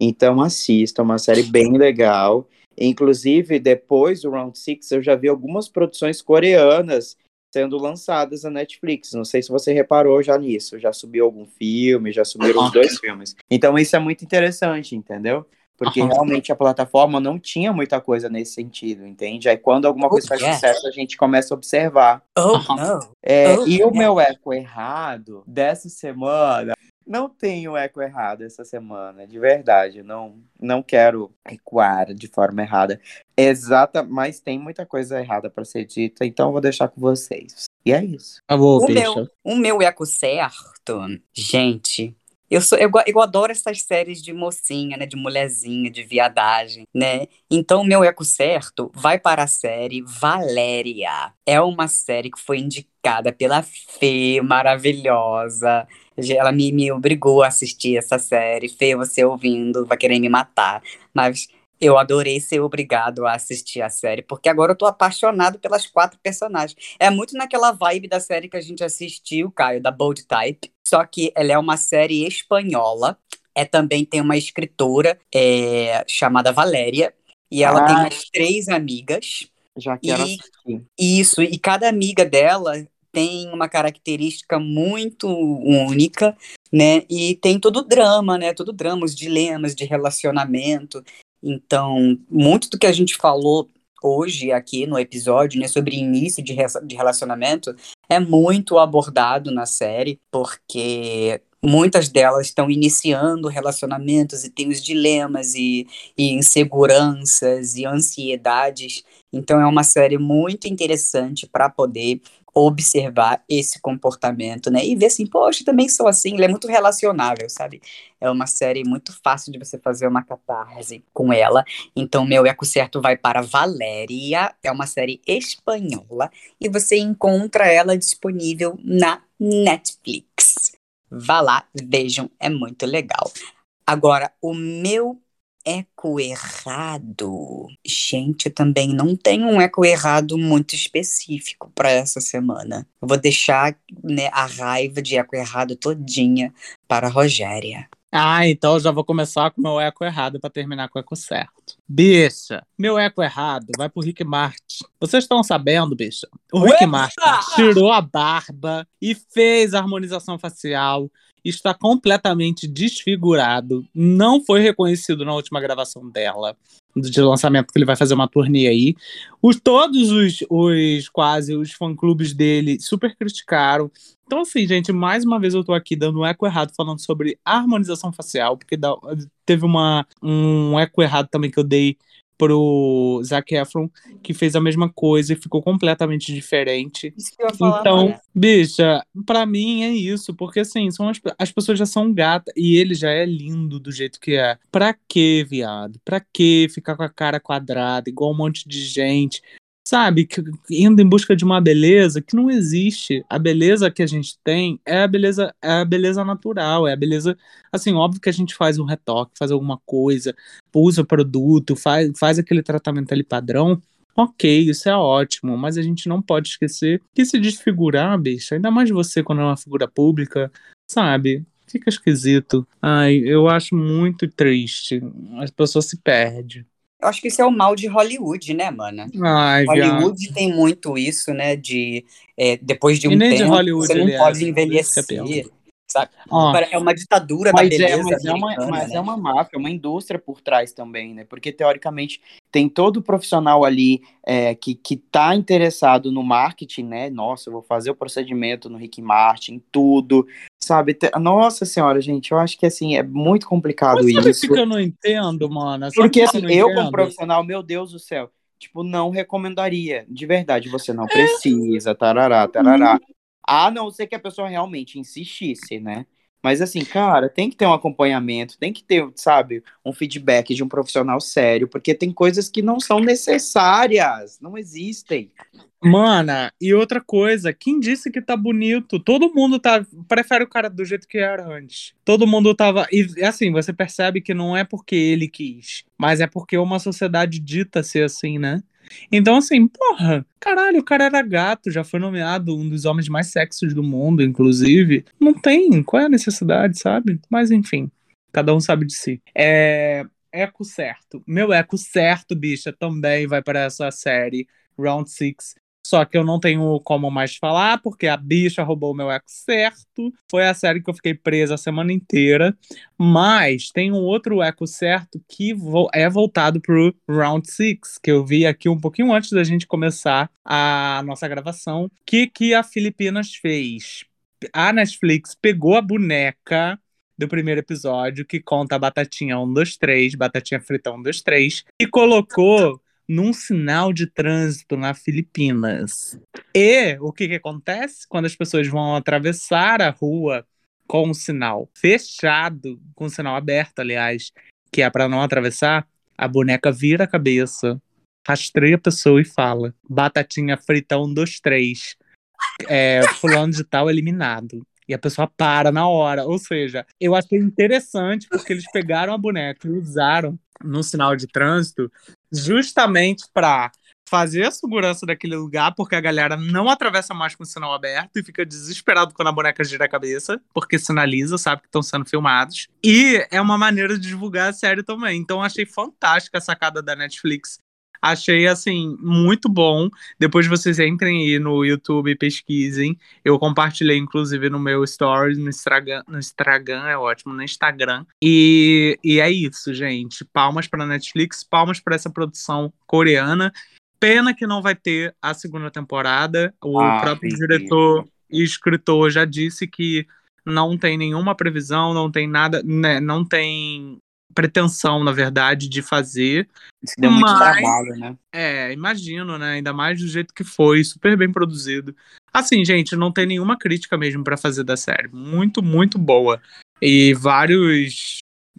Então assista, uma série bem legal. Inclusive, depois do Round Six, eu já vi algumas produções coreanas sendo lançadas na Netflix. Não sei se você reparou já nisso. Já subiu algum filme, já subiram os dois filmes. Então isso é muito interessante, entendeu? Porque Aham. realmente a plataforma não tinha muita coisa nesse sentido, entende? Aí quando alguma coisa Oh, faz yes. sucesso, a gente começa a observar. Oh, Aham. não. É, Oh, e o yeah. meu eco errado dessa semana. Não tenho eco errado essa semana, de verdade. Não, não quero ecoar de forma errada. Exata, mas tem muita coisa errada para ser dita, então eu vou deixar com vocês. E é isso. Favor, O meu, o meu eco certo, gente. Eu, sou, eu, eu adoro essas séries de mocinha, né? De mulherzinha, de viadagem, né? Então, meu eco certo vai para a série Valéria. É uma série que foi indicada pela Fê, maravilhosa. Ela me, me obrigou a assistir essa série. Fê, você ouvindo, vai querer me matar. Mas eu adorei ser obrigado a assistir a série, porque agora eu tô apaixonado pelas quatro personagens. É muito naquela vibe da série que a gente assistiu, Caio, da Bold Type. Só que ela é uma série espanhola. É também tem uma escritora é, chamada Valéria. E ela Ah. tem mais três amigas. Já quero E- assistir. Isso, e cada amiga dela tem uma característica muito única, né? E tem todo o drama, né? Todo o drama, os dilemas de relacionamento. Então, muito do que a gente falou hoje aqui no episódio, né, sobre início de, re- de relacionamento, é muito abordado na série, porque muitas delas estão iniciando relacionamentos e tem os dilemas e, e inseguranças e ansiedades. Então é uma série muito interessante para poder observar esse comportamento, né? E ver assim, poxa, também sou assim, ele é muito relacionável, sabe? É uma série muito fácil de você fazer uma catarse com ela. Então, meu eco certo vai para Valéria, é uma série espanhola e você encontra ela disponível na Netflix. Vá lá, vejam, é muito legal. Agora, o meu eco errado. Gente, eu também não tenho um eco errado muito específico para essa semana. Eu vou deixar né, a raiva de eco errado todinha para a Rogéria. Ah, então eu já vou começar com o meu eco errado pra terminar com o eco certo. Bicha, meu eco errado vai pro Rick Martin. Vocês estão sabendo, bicha? O Rick Uepa! Martin tirou a barba e fez a harmonização facial. Está completamente desfigurado. Não foi reconhecido na última gravação dela, de lançamento, que ele vai fazer uma turnê aí. Os, todos os, os quase os fã-clubes dele super criticaram. Então, assim, gente, mais uma vez eu tô aqui dando um eco errado falando sobre harmonização facial, porque dá- teve uma, um eco errado também que eu dei pro Zac Efron, que fez a mesma coisa e ficou completamente diferente. Isso que eu ia falar, Então, bicha, pra mim é isso, porque assim, são as, as pessoas já são gatas e ele já é lindo do jeito que é. Pra que, viado? Pra que ficar com a cara quadrada, igual um monte de gente? Sabe, indo em busca de uma beleza que não existe. A beleza que a gente tem é a beleza, é a beleza natural, é a beleza, assim, óbvio que a gente faz um retoque, faz alguma coisa, usa produto, faz, faz aquele tratamento ali padrão. Ok, isso é ótimo, mas a gente não pode esquecer que se desfigurar, bicho, ainda mais você quando é uma figura pública, sabe? Fica esquisito. Ai, eu acho muito triste. As pessoas se perdem. Eu acho que isso é o mal de Hollywood, né, mana? Ai, viado. Hollywood tem muito isso, né? De é, depois de um E nem de tempo Hollywood você não ele é, pode né? envelhecer. É pior. Sabe? Ó, É uma ditadura da Mas, beleza é, mas, é uma, mas né? é uma máfia, uma indústria por trás também, né? Porque, teoricamente, tem todo profissional ali é, que, que tá interessado no marketing, né? Nossa, eu vou fazer o procedimento no Rick Martin, tudo, sabe? Nossa senhora, gente, eu acho que, assim, é muito complicado Mas sabe isso. que eu não entendo, mano? Sabe Porque, assim, eu, entendo? como profissional, meu Deus do céu, tipo, não recomendaria. De verdade, você não precisa, tarará, tarará. A não ser que a pessoa realmente insistisse, né? Mas assim, cara, tem que ter um acompanhamento, tem que ter, sabe, um feedback de um profissional sério, porque tem coisas que não são necessárias, não existem. Mana, e outra coisa, quem disse que tá bonito? Todo mundo tá prefere o cara do jeito que era antes. Todo mundo tava e assim, você percebe que não é porque ele quis, mas é porque uma sociedade dita ser assim, né? Então assim, porra, caralho, o cara era gato, já foi nomeado um dos homens mais sexys do mundo, inclusive. Não tem, qual é a necessidade, sabe? Mas enfim, cada um sabe de si. É eco certo. Meu eco certo, bicha, também vai para essa série Round Six. Só que eu não tenho como mais falar, porque a bicha roubou o meu eco certo. Foi a série que eu fiquei presa a semana inteira. Mas tem um outro eco certo que é voltado pro Round Six, que eu vi aqui um pouquinho antes da gente começar a nossa gravação. O que, que a Filipinas fez? A Netflix pegou a boneca do primeiro episódio, que conta a Batatinha 1, 2, 3, Batatinha Frita 1, 2, 3, e colocou num sinal de trânsito na Filipinas. E o que, que acontece quando as pessoas vão atravessar a rua com o sinal fechado, com o sinal aberto, aliás, que é para não atravessar? A boneca vira a cabeça, rastreia a pessoa e fala: Batatinha frita 1, 2, 3. É, fulano de tal eliminado. E a pessoa para na hora. Ou seja, eu achei interessante porque eles pegaram a boneca e usaram no sinal de trânsito justamente para fazer a segurança daquele lugar, porque a galera não atravessa mais com o sinal aberto e fica desesperado quando a boneca gira a cabeça, porque sinaliza, sabe que estão sendo filmados. E é uma maneira de divulgar a série também. Então achei fantástica a sacada da Netflix. Achei, assim, muito bom. Depois vocês entrem aí no YouTube e pesquisem. Eu compartilhei, inclusive, no meu stories, no Instagram, no Instagram, é ótimo, no Instagram. E, e é isso, gente. Palmas para Netflix, palmas para essa produção coreana. Pena que não vai ter a segunda temporada. O Ah, próprio entendi. diretor e escritor já disse que não tem nenhuma previsão, não tem nada, né, não tem pretensão, na verdade, de fazer. Isso deu muito Mas- trabalho, né? É, imagino, né? Ainda mais do jeito que foi, super bem produzido. Assim, gente, não tem nenhuma crítica mesmo pra fazer da série. Muito, muito boa. E vários.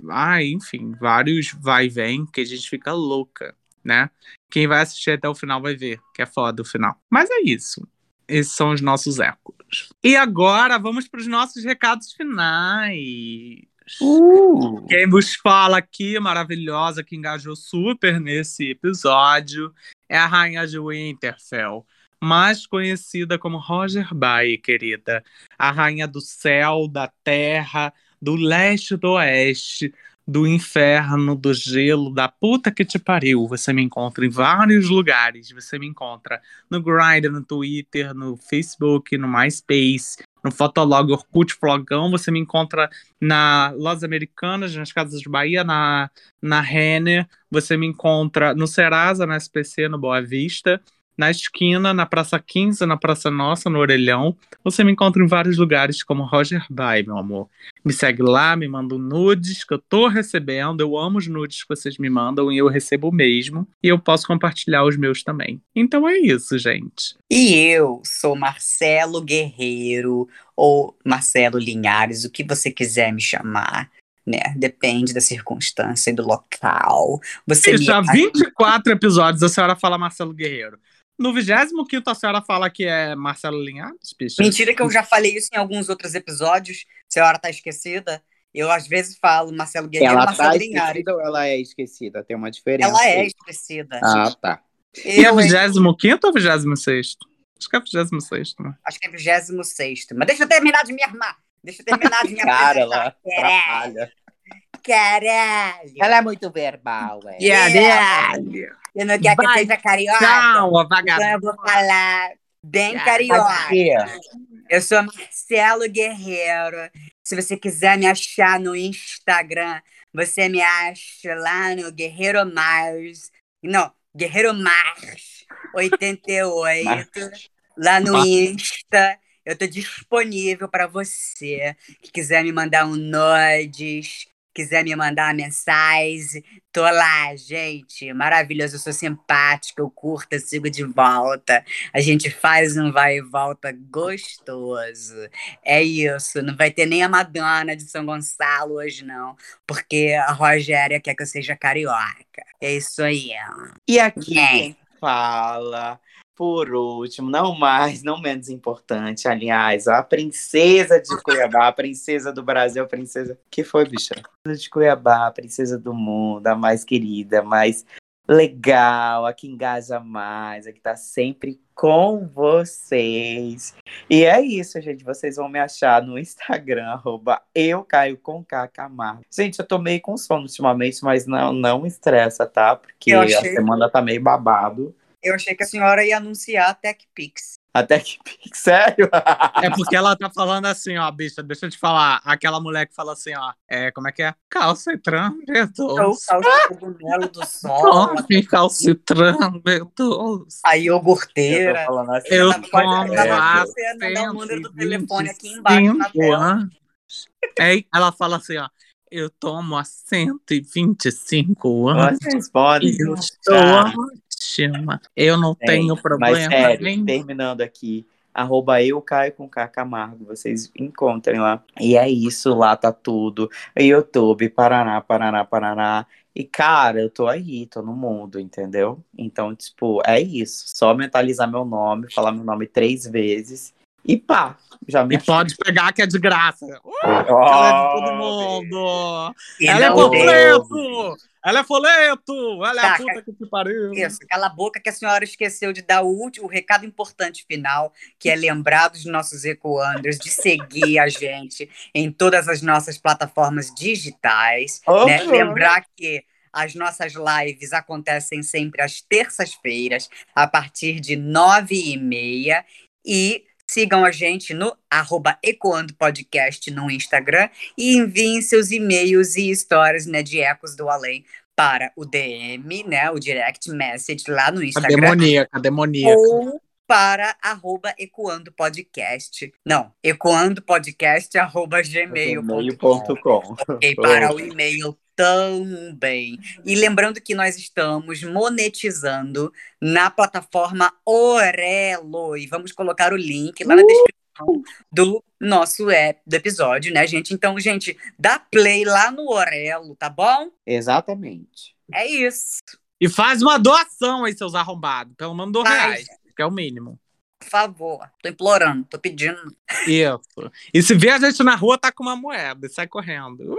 Ah, enfim, vários vai e vem que a gente fica louca, né? Quem vai assistir até o final vai ver, que é foda o final. Mas é isso. Esses são os nossos ecos. E agora vamos para os nossos recados finais. Uh, Quem vos fala aqui, maravilhosa, que engajou super nesse episódio, é a Rainha de Winterfell, mais conhecida como Roger Bay, querida. A Rainha do Céu, da Terra, do Leste do Oeste, do Inferno, do Gelo, da puta que te pariu. Você me encontra em vários lugares. Você me encontra no Grindr, no Twitter, no Facebook, no MySpace, no Fotolog, Orkut, Flogão. Você me encontra na Lojas Americanas, nas Casas de Bahia, na, na Renner. Você me encontra no Serasa, na SPC, no Boa Vista. Na esquina, na Praça 15, na Praça Nossa, no Orelhão. Você me encontra em vários lugares como Roger Bay, meu amor. Me segue lá, me manda nudes que eu tô recebendo. Eu amo os nudes que vocês me mandam e eu recebo mesmo. E eu posso compartilhar os meus também. Então é isso, gente. E eu sou Marcelo Guerreiro ou Marcelo Linhares, o que você quiser me chamar, né? Depende da circunstância e do local. Você me Bicha, há 24 episódios a senhora fala Marcelo Guerreiro. No 25 a senhora fala que é Marcelo Linhares, bicha? Mentira que eu já falei isso em alguns outros episódios. A hora tá esquecida, eu às vezes falo Marcelo Guerreiro Ela Marcelo tá Linhares. esquecida ou ela é esquecida? Tem uma diferença. Ela é esquecida. Ah, tá. E é Eu, hein? 25 ou 26? Acho que é 26, né? Acho que é 26. Mas deixa eu terminar de me armar. Deixa eu terminar de me Cara, ela atrapalha. Caralho. Ela é muito verbal, é. Caralho! Eu não quero que Vai, seja carioca. Calma, Então vagabundo. eu vou falar bem Faz carioca. Eu sou Marcelo Guerreiro. Se você quiser me achar no Instagram, você me acha lá no Guerreiro Mars. Não, Guerreiro Mars 88. Lá no Mars. Insta. Eu tô disponível para você que quiser me mandar um nudes, quiser me mandar uma mensagem. Tô lá, gente. Maravilhoso, eu sou simpática, eu curto, eu sigo de volta. A gente faz um vai e volta gostoso. É isso. Não vai ter nem a Madonna de São Gonçalo hoje, não. Porque a Rogéria quer que eu seja carioca. É isso aí. E aqui É. quem fala, por último, não mais, não menos importante, aliás, a princesa de Cuiabá, a princesa do Brasil, a princesa. que foi, bicha? Princesa de Cuiabá, a princesa do mundo, a mais querida, a mais legal, a que engaja mais, a que tá sempre com vocês. E é isso, gente. Vocês vão me achar no Instagram, arroba eu caio com K Camargo. Gente, eu tô meio com sono ultimamente, mas não, não estressa, tá? Porque Eu a achei- semana tá meio babado. Eu achei que a senhora ia anunciar a TechPix. Até que sério? É porque ela tá falando assim, ó, bicha, deixa eu te falar. Aquela mulher que fala assim, ó, é, como é que é? Calcitran, Eu Deus. o cogumelo do sol, Tome calcitran, meu Deus. a Eu tô iogurteira. falando assim. Eu Tá, tomo você mandar o número do telefone aqui embaixo na 125 tela. É, ela fala assim, ó, eu tomo há 125 anos. Vocês podem eu estou achar. ótima. Eu não É, tenho Mas problema sério, nenhum. terminando aqui, arroba eu caio com K Camargo, vocês encontrem lá. E é isso, lá tá tudo. YouTube, Paraná, Paraná, Paraná. E, cara, eu tô aí, tô no mundo, entendeu? Então, tipo, é isso. Só mentalizar meu nome, falar meu nome três vezes. E pá, já me E pode pegar que é de graça. Uh, achou. ela é de todo mundo. Ela é não panfleto. Ela é folheto. Ela é a Tá, puta que te pariu. Isso, cala a boca que a senhora esqueceu de dar o último, o recado importante final, que é lembrar dos nossos ecoanders, de seguir a gente em todas as nossas plataformas digitais, né? Uhum. Lembrar que as nossas lives acontecem sempre às terças-feiras, a partir de nove e meia, e sigam a gente no arroba Ecoando Podcast no Instagram e enviem seus e-mails e histórias né, de ecos do além para o DM, né, o direct message lá no A Instagram demoníaca, a demoníaca. ou para arroba Ecoando Podcast. Não, ecoando podcast arroba gmail.com. Gmail.com. E para o e-mail também. E lembrando que nós estamos monetizando na plataforma Orelo. E vamos colocar o link lá na descrição do nosso app, do episódio, né, gente? Então, gente, dá play lá no Orelo, tá bom? Exatamente. É isso. E faz uma doação aí, seus arrombados. Pelo menos dois reais, que é o mínimo. Por favor. Tô implorando, tô pedindo. Isso. E se vê a gente na rua, tá com uma moeda e sai correndo.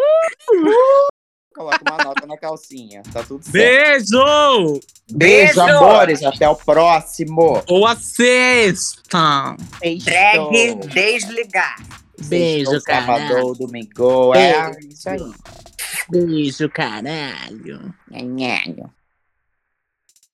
Coloca uma nota na calcinha. Tá tudo certo. Beijo! Beijo, Beijo! amores. Até o próximo. Ou assistam! Drag desligar. Beijo, Sextou, caralho. Sábado, domingo. É isso aí. Beijo, caralho. Nhanhanho.